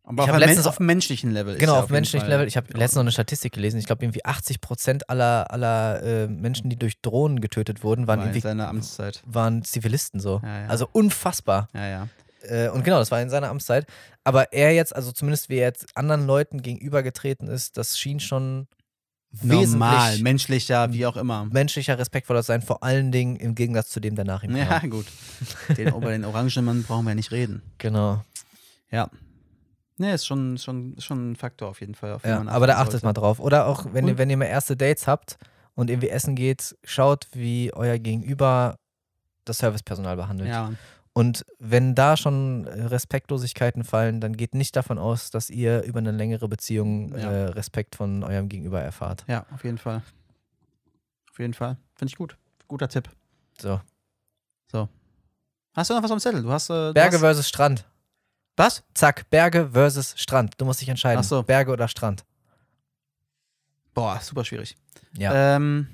Aber Ich auf, letztens auf menschlichen Level. ist genau, auf jeden menschlichem Fall Level. Ich habe letztens noch eine Statistik gelesen. Ich glaube, irgendwie 80 Prozent aller, aller äh, Menschen, die durch Drohnen getötet wurden, waren War in seiner Amtszeit. waren Zivilisten so. Ja, ja. Also unfassbar. Ja, ja. Äh, und genau, das war in seiner Amtszeit. Aber er jetzt, also zumindest wie er jetzt anderen Leuten gegenübergetreten ist, das schien schon Normal, menschlicher, wie auch immer. menschlicher, respektvoller sein, vor allen Dingen im Gegensatz zu dem, der nach ihm kam. Ja, gut. Den, über den Orangenmann brauchen wir nicht reden. Genau. Ja. Ne, ist schon, schon, schon ein Faktor auf jeden Fall. Auf Ja, aber da achtet sollte. mal drauf. Oder auch, wenn, ihr, wenn ihr mal erste Dates habt und irgendwie essen geht, schaut, wie euer Gegenüber das Servicepersonal behandelt. Ja, Und wenn da schon äh, Respektlosigkeiten fallen, dann geht nicht davon aus, dass ihr über eine längere Beziehung Ja. äh, Respekt von eurem Gegenüber erfahrt. ja, auf jeden Fall. Auf jeden Fall. Finde ich gut. Guter Tipp. So. Hast du noch was am Zettel? Du hast. Äh, Berge hast, versus Strand. was? Zack, Berge versus Strand. Du musst dich entscheiden. Ach so. Berge oder Strand. Boah, super schwierig. Ja. Ähm,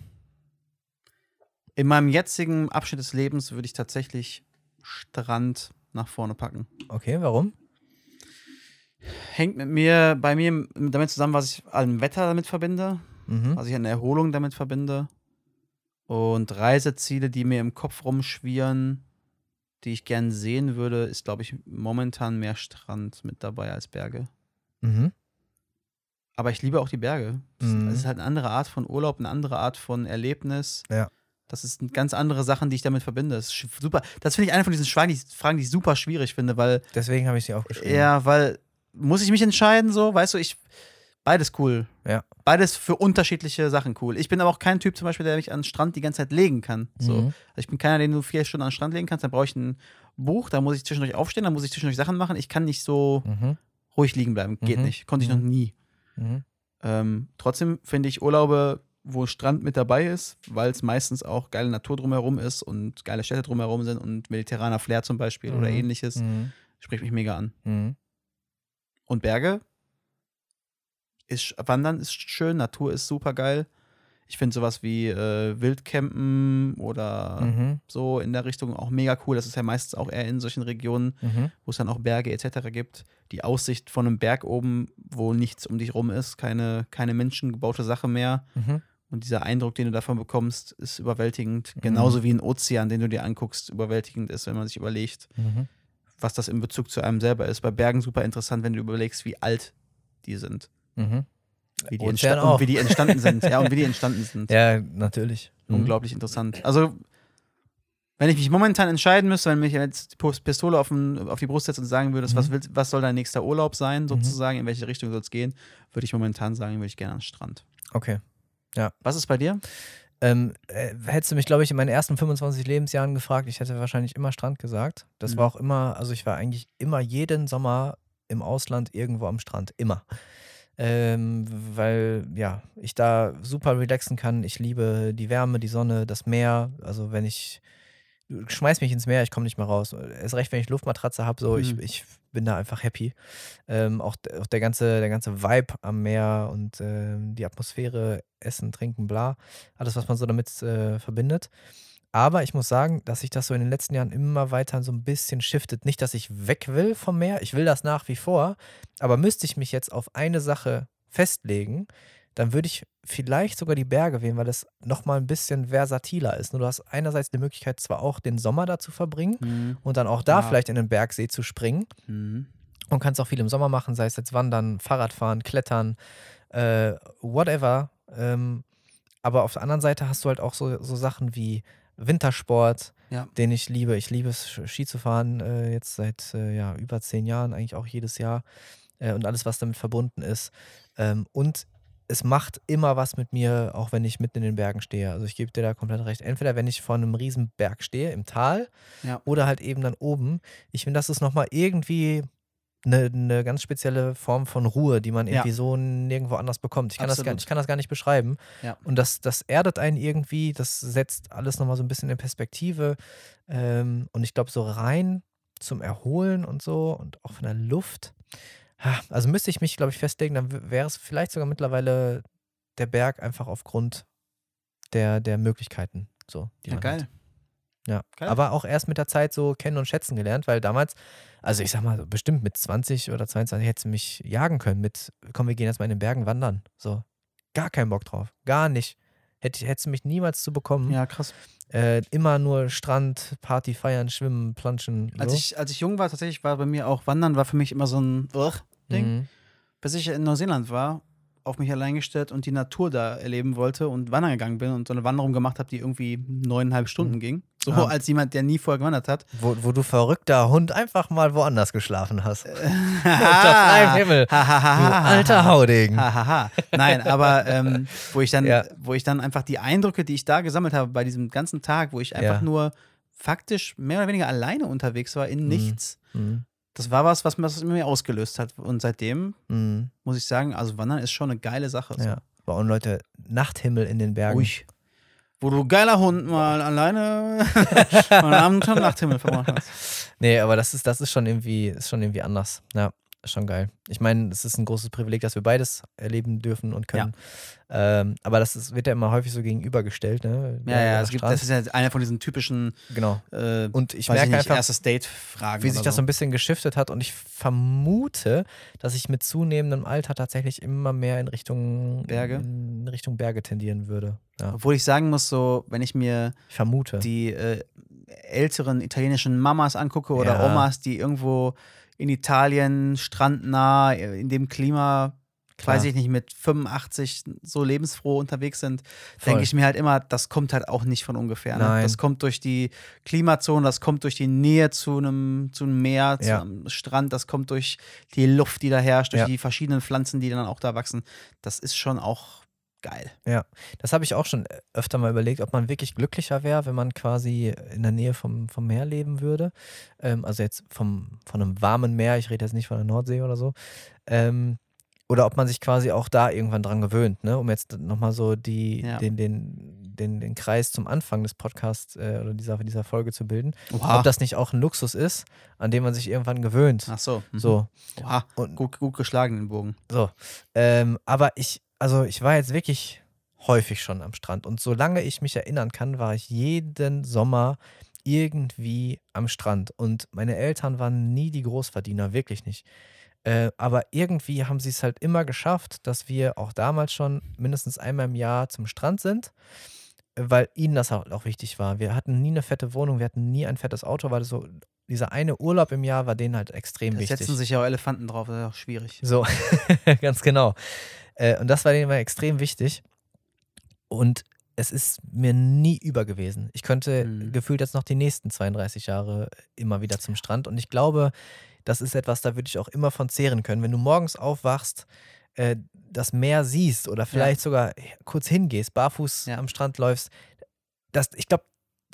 in meinem jetzigen Abschnitt des Lebens würde ich tatsächlich Strand nach vorne packen. Okay, warum? Hängt mit mir, bei mir damit zusammen, was ich an Wetter damit verbinde, Mhm. was ich an Erholung damit verbinde. Und Reiseziele, die mir im Kopf rumschwirren, die ich gern sehen würde, ist, glaube ich, momentan mehr Strand mit dabei als Berge. Mhm. Aber ich liebe auch die Berge. Das Mhm. ist halt eine andere Art von Urlaub, eine andere Art von Erlebnis. Ja. Das sind ganz andere Sachen, die ich damit verbinde. Das ist super. Das finde ich eine von diesen Fragen, die, Fragen, die ich super schwierig finde, weil, Deswegen habe ich sie aufgeschrieben. ja, weil, muss ich mich entscheiden, so, weißt du, ich, beides cool. Ja. Beides für unterschiedliche Sachen cool. Ich bin aber auch kein Typ zum Beispiel, der mich an den Strand die ganze Zeit legen kann. So. Mhm. Also ich bin keiner, den du vier Stunden an den Strand legen kannst, dann brauche ich ein Buch, da muss ich zwischendurch aufstehen, dann muss ich zwischendurch Sachen machen. Ich kann nicht so Mhm. ruhig liegen bleiben. Geht Mhm. nicht. Konnte ich noch Mhm. nie. Mhm. Ähm, trotzdem finde ich Urlaube, wo Strand mit dabei ist, weil es meistens auch geile Natur drumherum ist und geile Städte drumherum sind und mediterraner Flair zum Beispiel oder Mhm. ähnliches, Mhm. spricht mich mega an. Mhm. Und Berge ist Wandern ist schön, Natur ist super geil. Ich finde sowas wie äh, Wildcampen oder Mhm. so in der Richtung auch mega cool. Das ist ja meistens auch eher in solchen Regionen, Mhm. wo es dann auch Berge etc. gibt. Die Aussicht von einem Berg oben, wo nichts um dich rum ist, keine, keine menschengebaute Sache mehr. Mhm. Und dieser Eindruck, den du davon bekommst, ist überwältigend. Mhm. Genauso wie ein Ozean, den du dir anguckst, überwältigend ist, wenn man sich überlegt, Mhm. was das in Bezug zu einem selber ist. Bei Bergen super interessant, wenn du überlegst, wie alt die sind. Mhm. Wie die, Ozean auch. und wie die entstanden sind. Ja, und wie die entstanden sind. Ja, natürlich. Mhm. Unglaublich interessant. Also, wenn ich mich momentan entscheiden müsste, wenn mich jetzt die Pistole auf, den, auf die Brust setzt und sagen würdest, Mhm. was, willst, was soll dein nächster Urlaub sein, sozusagen, in welche Richtung soll es gehen, würde ich momentan sagen, würde ich gerne an den Strand. Okay. Was ist bei dir? Ähm, äh, hättest du mich, glaube ich, in meinen ersten 25 Lebensjahren gefragt, ich hätte wahrscheinlich immer Strand gesagt. Das Mhm. war auch immer, also ich war eigentlich immer jeden Sommer im Ausland irgendwo am Strand. Immer. Ähm, weil, ja, ich da super relaxen kann. Ich liebe die Wärme, die Sonne, das Meer. Also wenn ich schmeiß mich ins Meer, ich komme nicht mehr raus. Erst recht, wenn ich Luftmatratze habe, so, ich, Mhm. ich bin da einfach happy. Ähm, auch, auch der ganze, der ganze Vibe am Meer und ähm, die Atmosphäre, Essen, Trinken, bla. Alles, was man so damit äh, verbindet. Aber ich muss sagen, dass sich das so in den letzten Jahren immer weiter so ein bisschen shiftet. Nicht, dass ich weg will vom Meer, ich will das nach wie vor, aber müsste ich mich jetzt auf eine Sache festlegen, dann würde ich vielleicht sogar die Berge wählen, weil das nochmal ein bisschen versatiler ist. Nur du hast einerseits die Möglichkeit, zwar auch den Sommer da zu verbringen Mhm. und dann auch da Ja. vielleicht in den Bergsee zu springen Mhm. und kannst auch viel im Sommer machen, sei es jetzt Wandern, Fahrradfahren, Klettern, äh, whatever. Ähm, aber auf der anderen Seite hast du halt auch so, so Sachen wie Wintersport, Ja. den ich liebe. Ich liebe es, Ski zu fahren, äh, jetzt seit äh, ja, über zehn Jahren, eigentlich auch jedes Jahr. Äh, und alles, was damit verbunden ist. Ähm, und es macht immer was mit mir, auch wenn ich mitten in den Bergen stehe. Also ich gebe dir da komplett recht. Entweder wenn ich vor einem riesen Berg stehe, im Tal, Ja. oder halt eben dann oben. Ich finde, das ist nochmal irgendwie eine, eine ganz spezielle Form von Ruhe, die man Ja. irgendwie so nirgendwo anders bekommt. Ich kann, das gar, ich kann das gar nicht beschreiben. Ja. Und das, das erdet einen irgendwie, das setzt alles nochmal so ein bisschen in Perspektive. Ähm, und ich glaube, so rein zum Erholen und so und auch von der Luft. Also müsste ich mich, glaube ich, festlegen, dann wäre es vielleicht sogar mittlerweile der Berg einfach aufgrund der, der Möglichkeiten. So, die Ja, man hat. geil. Ja, Geil. aber auch erst mit der Zeit so kennen und schätzen gelernt, weil damals, also ich sag mal, bestimmt mit 20 oder 22 hättest du mich jagen können mit, komm, wir gehen jetzt mal in den Bergen wandern. So, gar keinen Bock drauf, gar nicht. Hätte, hättest du mich niemals zu bekommen. Ja, krass. Äh, immer nur Strand, Party, feiern, schwimmen, planschen. Als, so. ich, als ich jung war, tatsächlich war bei mir auch Wandern, war für mich immer so ein Ugh, Ding. Mhm. Bis ich in Neuseeland war, auf mich allein gestellt und die Natur da erleben wollte und wandern gegangen bin und so eine Wanderung gemacht habe, die irgendwie neuneinhalb Stunden ging. So Ah. als jemand, der nie vorher gewandert hat. Wo, wo du verrückter Hund einfach mal woanders geschlafen hast. Unter freiem Himmel. Du alter Haudegen. Nein, aber ähm, wo ich dann, Ja. wo ich dann einfach die Eindrücke, die ich da gesammelt habe bei diesem ganzen Tag, wo ich einfach Ja. nur faktisch mehr oder weniger alleine unterwegs war, in nichts. Mhm. Das war was, was mir das in mir ausgelöst hat. Und seitdem Mhm. muss ich sagen, also Wandern ist schon eine geile Sache. Ja. Boah, und Leute, Nachthimmel in den Bergen. Ruhig. Wo du geiler Hund mal alleine einen Abend am Nachthimmel verbracht hast. Nee, aber das ist, das ist schon irgendwie, ist schon irgendwie anders. Ja, schon geil. Ich meine, es ist ein großes Privileg, dass wir beides erleben dürfen und können. Ähm, aber das ist, wird ja immer häufig so gegenübergestellt, ne? Ja, ja, es gibt, das ist ja einer von diesen typischen genau. äh, Und ich merke nicht, einfach, erstes Date-Fragen. wie sich das so ein bisschen geschiftet hat und ich vermute, dass ich mit zunehmendem Alter tatsächlich immer mehr in Richtung Berge? in Richtung Berge tendieren würde. Ja, Obwohl ich sagen muss, so, wenn ich mir ich vermute. die äh, älteren italienischen Mamas angucke oder Ja. Omas, die irgendwo in Italien, strandnah, in dem Klima, Klar. weiß ich nicht, mit 85 so lebensfroh unterwegs sind, denke ich mir halt immer, das kommt halt auch nicht von ungefähr. Ne? Nein. Das kommt durch die Klimazone, das kommt durch die Nähe zu einem, zu einem Meer, zu Ja. einem Strand, das kommt durch die Luft, die da herrscht, durch Ja. die verschiedenen Pflanzen, die dann auch da wachsen. Das ist schon auch geil. Das habe ich auch schon öfter mal überlegt, ob man wirklich glücklicher wäre, wenn man quasi in der Nähe vom, vom Meer leben würde. Ähm, also jetzt vom, von einem warmen Meer, ich rede jetzt nicht von der Nordsee oder so. Ähm, oder ob man sich quasi auch da irgendwann dran gewöhnt, ne? um jetzt nochmal so die, Ja. den, den, den, den Kreis zum Anfang des Podcasts äh, oder dieser, dieser Folge zu bilden. Oha. Ob das nicht auch ein Luxus ist, an dem man sich irgendwann gewöhnt. Ach so. mhm. So. Oha. Und, Gut, gut geschlagen, den Bogen. so. Ähm, aber ich, also ich war jetzt wirklich häufig schon am Strand. Und solange ich mich erinnern kann, war ich jeden Sommer irgendwie am Strand. Und meine Eltern waren nie die Großverdiener, wirklich nicht. Äh, aber irgendwie haben sie es halt immer geschafft, dass wir auch damals schon mindestens einmal im Jahr zum Strand sind, weil ihnen das halt auch wichtig war. Wir hatten nie eine fette Wohnung, wir hatten nie ein fettes Auto, weil das so dieser eine Urlaub im Jahr war denen halt extrem Da wichtig. setzen sich ja auch Elefanten drauf, das ist auch schwierig. So, ganz genau. Äh, und das war denen immer extrem wichtig. Und es ist mir nie über gewesen. Ich könnte Mhm. gefühlt jetzt noch die nächsten 32 Jahre immer wieder zum Strand. Und ich glaube, das ist etwas, da würde ich auch immer von zehren können. Wenn du morgens aufwachst, äh, das Meer siehst oder vielleicht sogar kurz hingehst, barfuß Ja. am Strand läufst, das, ich glaube,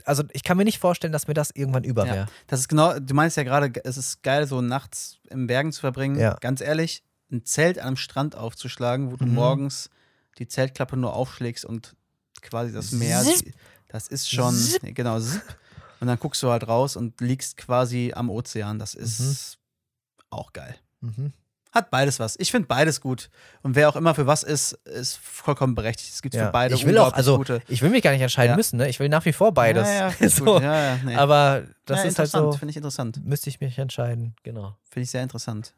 also ich kann mir nicht vorstellen, dass mir das irgendwann über Ja. wäre. Das ist genau, du meinst ja gerade, es ist geil, so nachts im Bergen zu verbringen. Ja. Ganz ehrlich, ein Zelt am Strand aufzuschlagen, wo du Mhm. morgens die Zeltklappe nur aufschlägst und quasi das Meer, Zip. das ist schon, Zip. nee, genau, zip. Und dann guckst du halt raus und liegst quasi am Ozean. Das ist auch geil. Mhm. Hat beides was. Ich finde beides gut. Und wer auch immer für was ist, ist vollkommen berechtigt. Es gibt Ja. für beide ich will auch, also gute. ich will mich gar nicht entscheiden Ja. müssen, ne? Ich will nach wie vor beides. Ja, ja, so. nee. Aber das ist halt so, Finde ich interessant. müsste ich mich entscheiden, genau. Finde ich sehr interessant.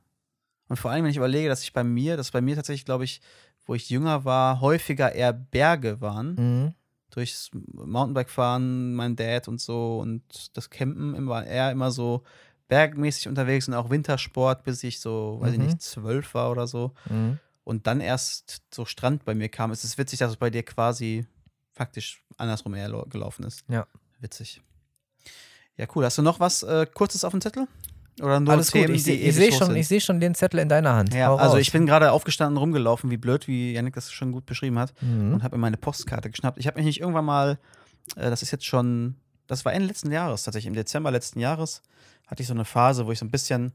Und vor allem, wenn ich überlege, dass ich bei mir, dass bei mir tatsächlich, glaube ich, wo ich jünger war, häufiger eher Berge waren. Mhm. Durchs Mountainbike-Fahren, mein Dad und so und das Campen immer eher immer so bergmäßig unterwegs und auch Wintersport, bis ich so, weiß ich Mhm. nicht, zwölf war oder so. Mhm. Und dann erst so Strand bei mir kam. Es ist witzig, dass es bei dir quasi faktisch andersrum eher gelaufen ist. Ja. Witzig. Ja, cool. Hast du noch was äh, Kurzes auf dem Zettel? Oder nur Alles Themen, gut, ich, ich sehe schon, ich seh schon den Zettel in deiner Hand. Ja, Hau also raus. ich bin gerade aufgestanden, rumgelaufen wie blöd, wie Yannick das schon gut beschrieben hat, Mhm. und habe mir meine Postkarte geschnappt. Ich habe mich nicht irgendwann mal, äh, das ist jetzt schon, das war Ende letzten Jahres, tatsächlich im Dezember letzten Jahres, hatte ich so eine Phase, wo ich so ein bisschen,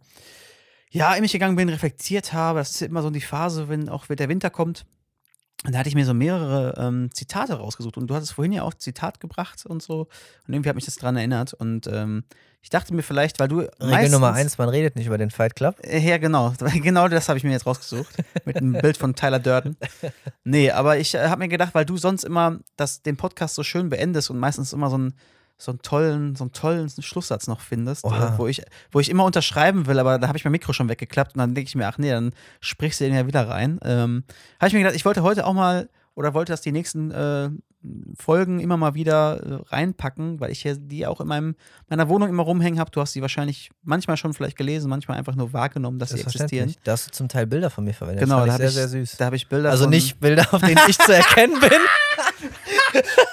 ja, in mich gegangen bin, reflektiert habe. Das ist immer so die Phase, wenn auch der Winter kommt. Und da hatte ich mir so mehrere ähm, Zitate rausgesucht. Und du hattest vorhin ja auch Zitat gebracht und so. Und irgendwie hat mich das dran erinnert. Und ähm, ich dachte mir vielleicht, weil du. Regel Nummer meistens- eins, man redet nicht über den Fight Club. äh, Ja, genau. Genau das habe ich mir jetzt rausgesucht. Mit einem Bild von Tyler Durden. Nee, aber ich äh, habe mir gedacht, weil du sonst immer das, den Podcast so schön beendest und meistens immer so einen, so einen tollen, so einen tollen Schlusssatz noch findest, Oha. äh, wo, ich, wo ich immer unterschreiben will, aber da habe ich mein Mikro schon weggeklappt und dann denke ich mir, ach nee, dann sprichst du den ja wieder rein. Ähm, habe ich mir gedacht, ich wollte heute auch mal oder wollte das die nächsten äh, Folgen immer mal wieder äh, reinpacken, weil ich ja die auch in meinem, meiner Wohnung immer rumhängen habe. Du hast sie wahrscheinlich manchmal schon vielleicht gelesen, manchmal einfach nur wahrgenommen, dass sie existieren. Da hast du zum Teil Bilder von mir verwendet. Genau, das da habe ich sehr, sehr süß. Da habe ich Bilder Also nicht Bilder, auf denen ich zu erkennen bin.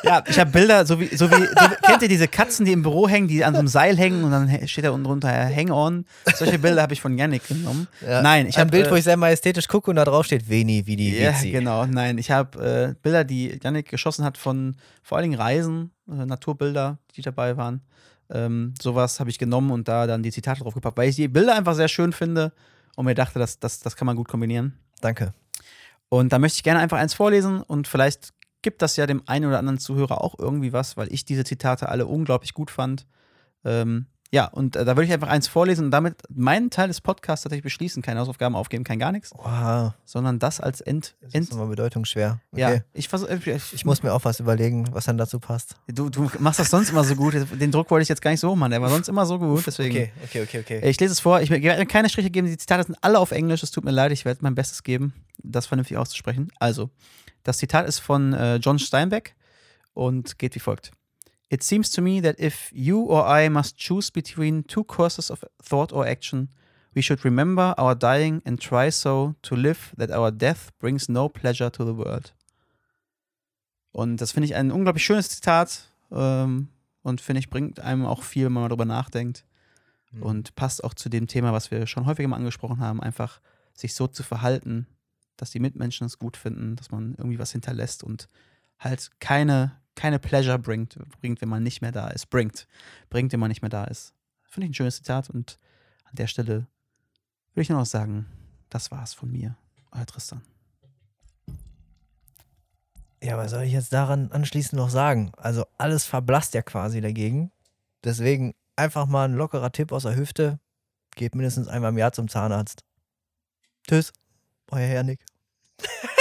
Ja, ich habe Bilder, so wie, so wie, wie- kennt ihr diese Katzen, die im Büro hängen, die an so einem Seil hängen und dann steht da unten drunter Hang on. Solche Bilder habe ich von Yannick genommen. Ja, Nein, ich Ein habe Bild, äh, wo ich sehr majestätisch gucke und da drauf steht Veni, wie die Ja, Vizi. genau. Nein, ich habe äh, Bilder, die Yannick geschossen hat von vor allen Dingen Reisen, äh, Naturbilder, die dabei waren. Ähm, sowas habe ich genommen und da dann die Zitate drauf gepackt, weil ich die Bilder einfach sehr schön finde und mir dachte, das, das, das kann man gut kombinieren. Danke. Und da möchte ich gerne einfach eins vorlesen und vielleicht gibt das ja dem einen oder anderen Zuhörer auch irgendwie was, weil ich diese Zitate alle unglaublich gut fand. Ähm, ja, und äh, da würde ich einfach eins vorlesen und damit meinen Teil des Podcasts tatsächlich beschließen. Keine Hausaufgaben aufgeben, kein gar nichts, Wow, sondern das als End. das ist nochmal bedeutungsschwer. Okay. ja, ich, vers- äh, ich, Ich muss mir auch was überlegen, was dann dazu passt. Du, du machst das sonst immer so gut. Den Druck wollte ich jetzt gar nicht so hoch machen. Der war sonst immer so gut. Deswegen. Okay, okay, okay, okay. Ich lese es vor. Ich werde keine Striche geben. Die Zitate sind alle auf Englisch. Es tut mir leid. Ich werde mein Bestes geben, das vernünftig auszusprechen. Also, das Zitat ist von äh, John Steinbeck und geht wie folgt. It seems to me that if you or I must choose between two courses of thought or action, we should remember our dying and try so to live that our death brings no pleasure to the world. Und das finde ich ein unglaublich schönes Zitat ähm, und finde ich bringt einem auch viel, wenn man darüber nachdenkt Mhm. und passt auch zu dem Thema, was wir schon häufiger mal angesprochen haben, einfach sich so zu verhalten, dass die Mitmenschen es gut finden, dass man irgendwie was hinterlässt und halt keine, keine Pleasure bringt, bringt, wenn man nicht mehr da ist, bringt, bringt, wenn man nicht mehr da ist. Finde ich ein schönes Zitat und an der Stelle würde ich nur noch sagen, das war's von mir, euer Tristan. Ja, was soll ich jetzt daran anschließend noch sagen? Also alles verblasst ja quasi dagegen. Deswegen einfach mal ein lockerer Tipp aus der Hüfte. Geht mindestens einmal im Jahr zum Zahnarzt. Tschüss, euer Herr Nick.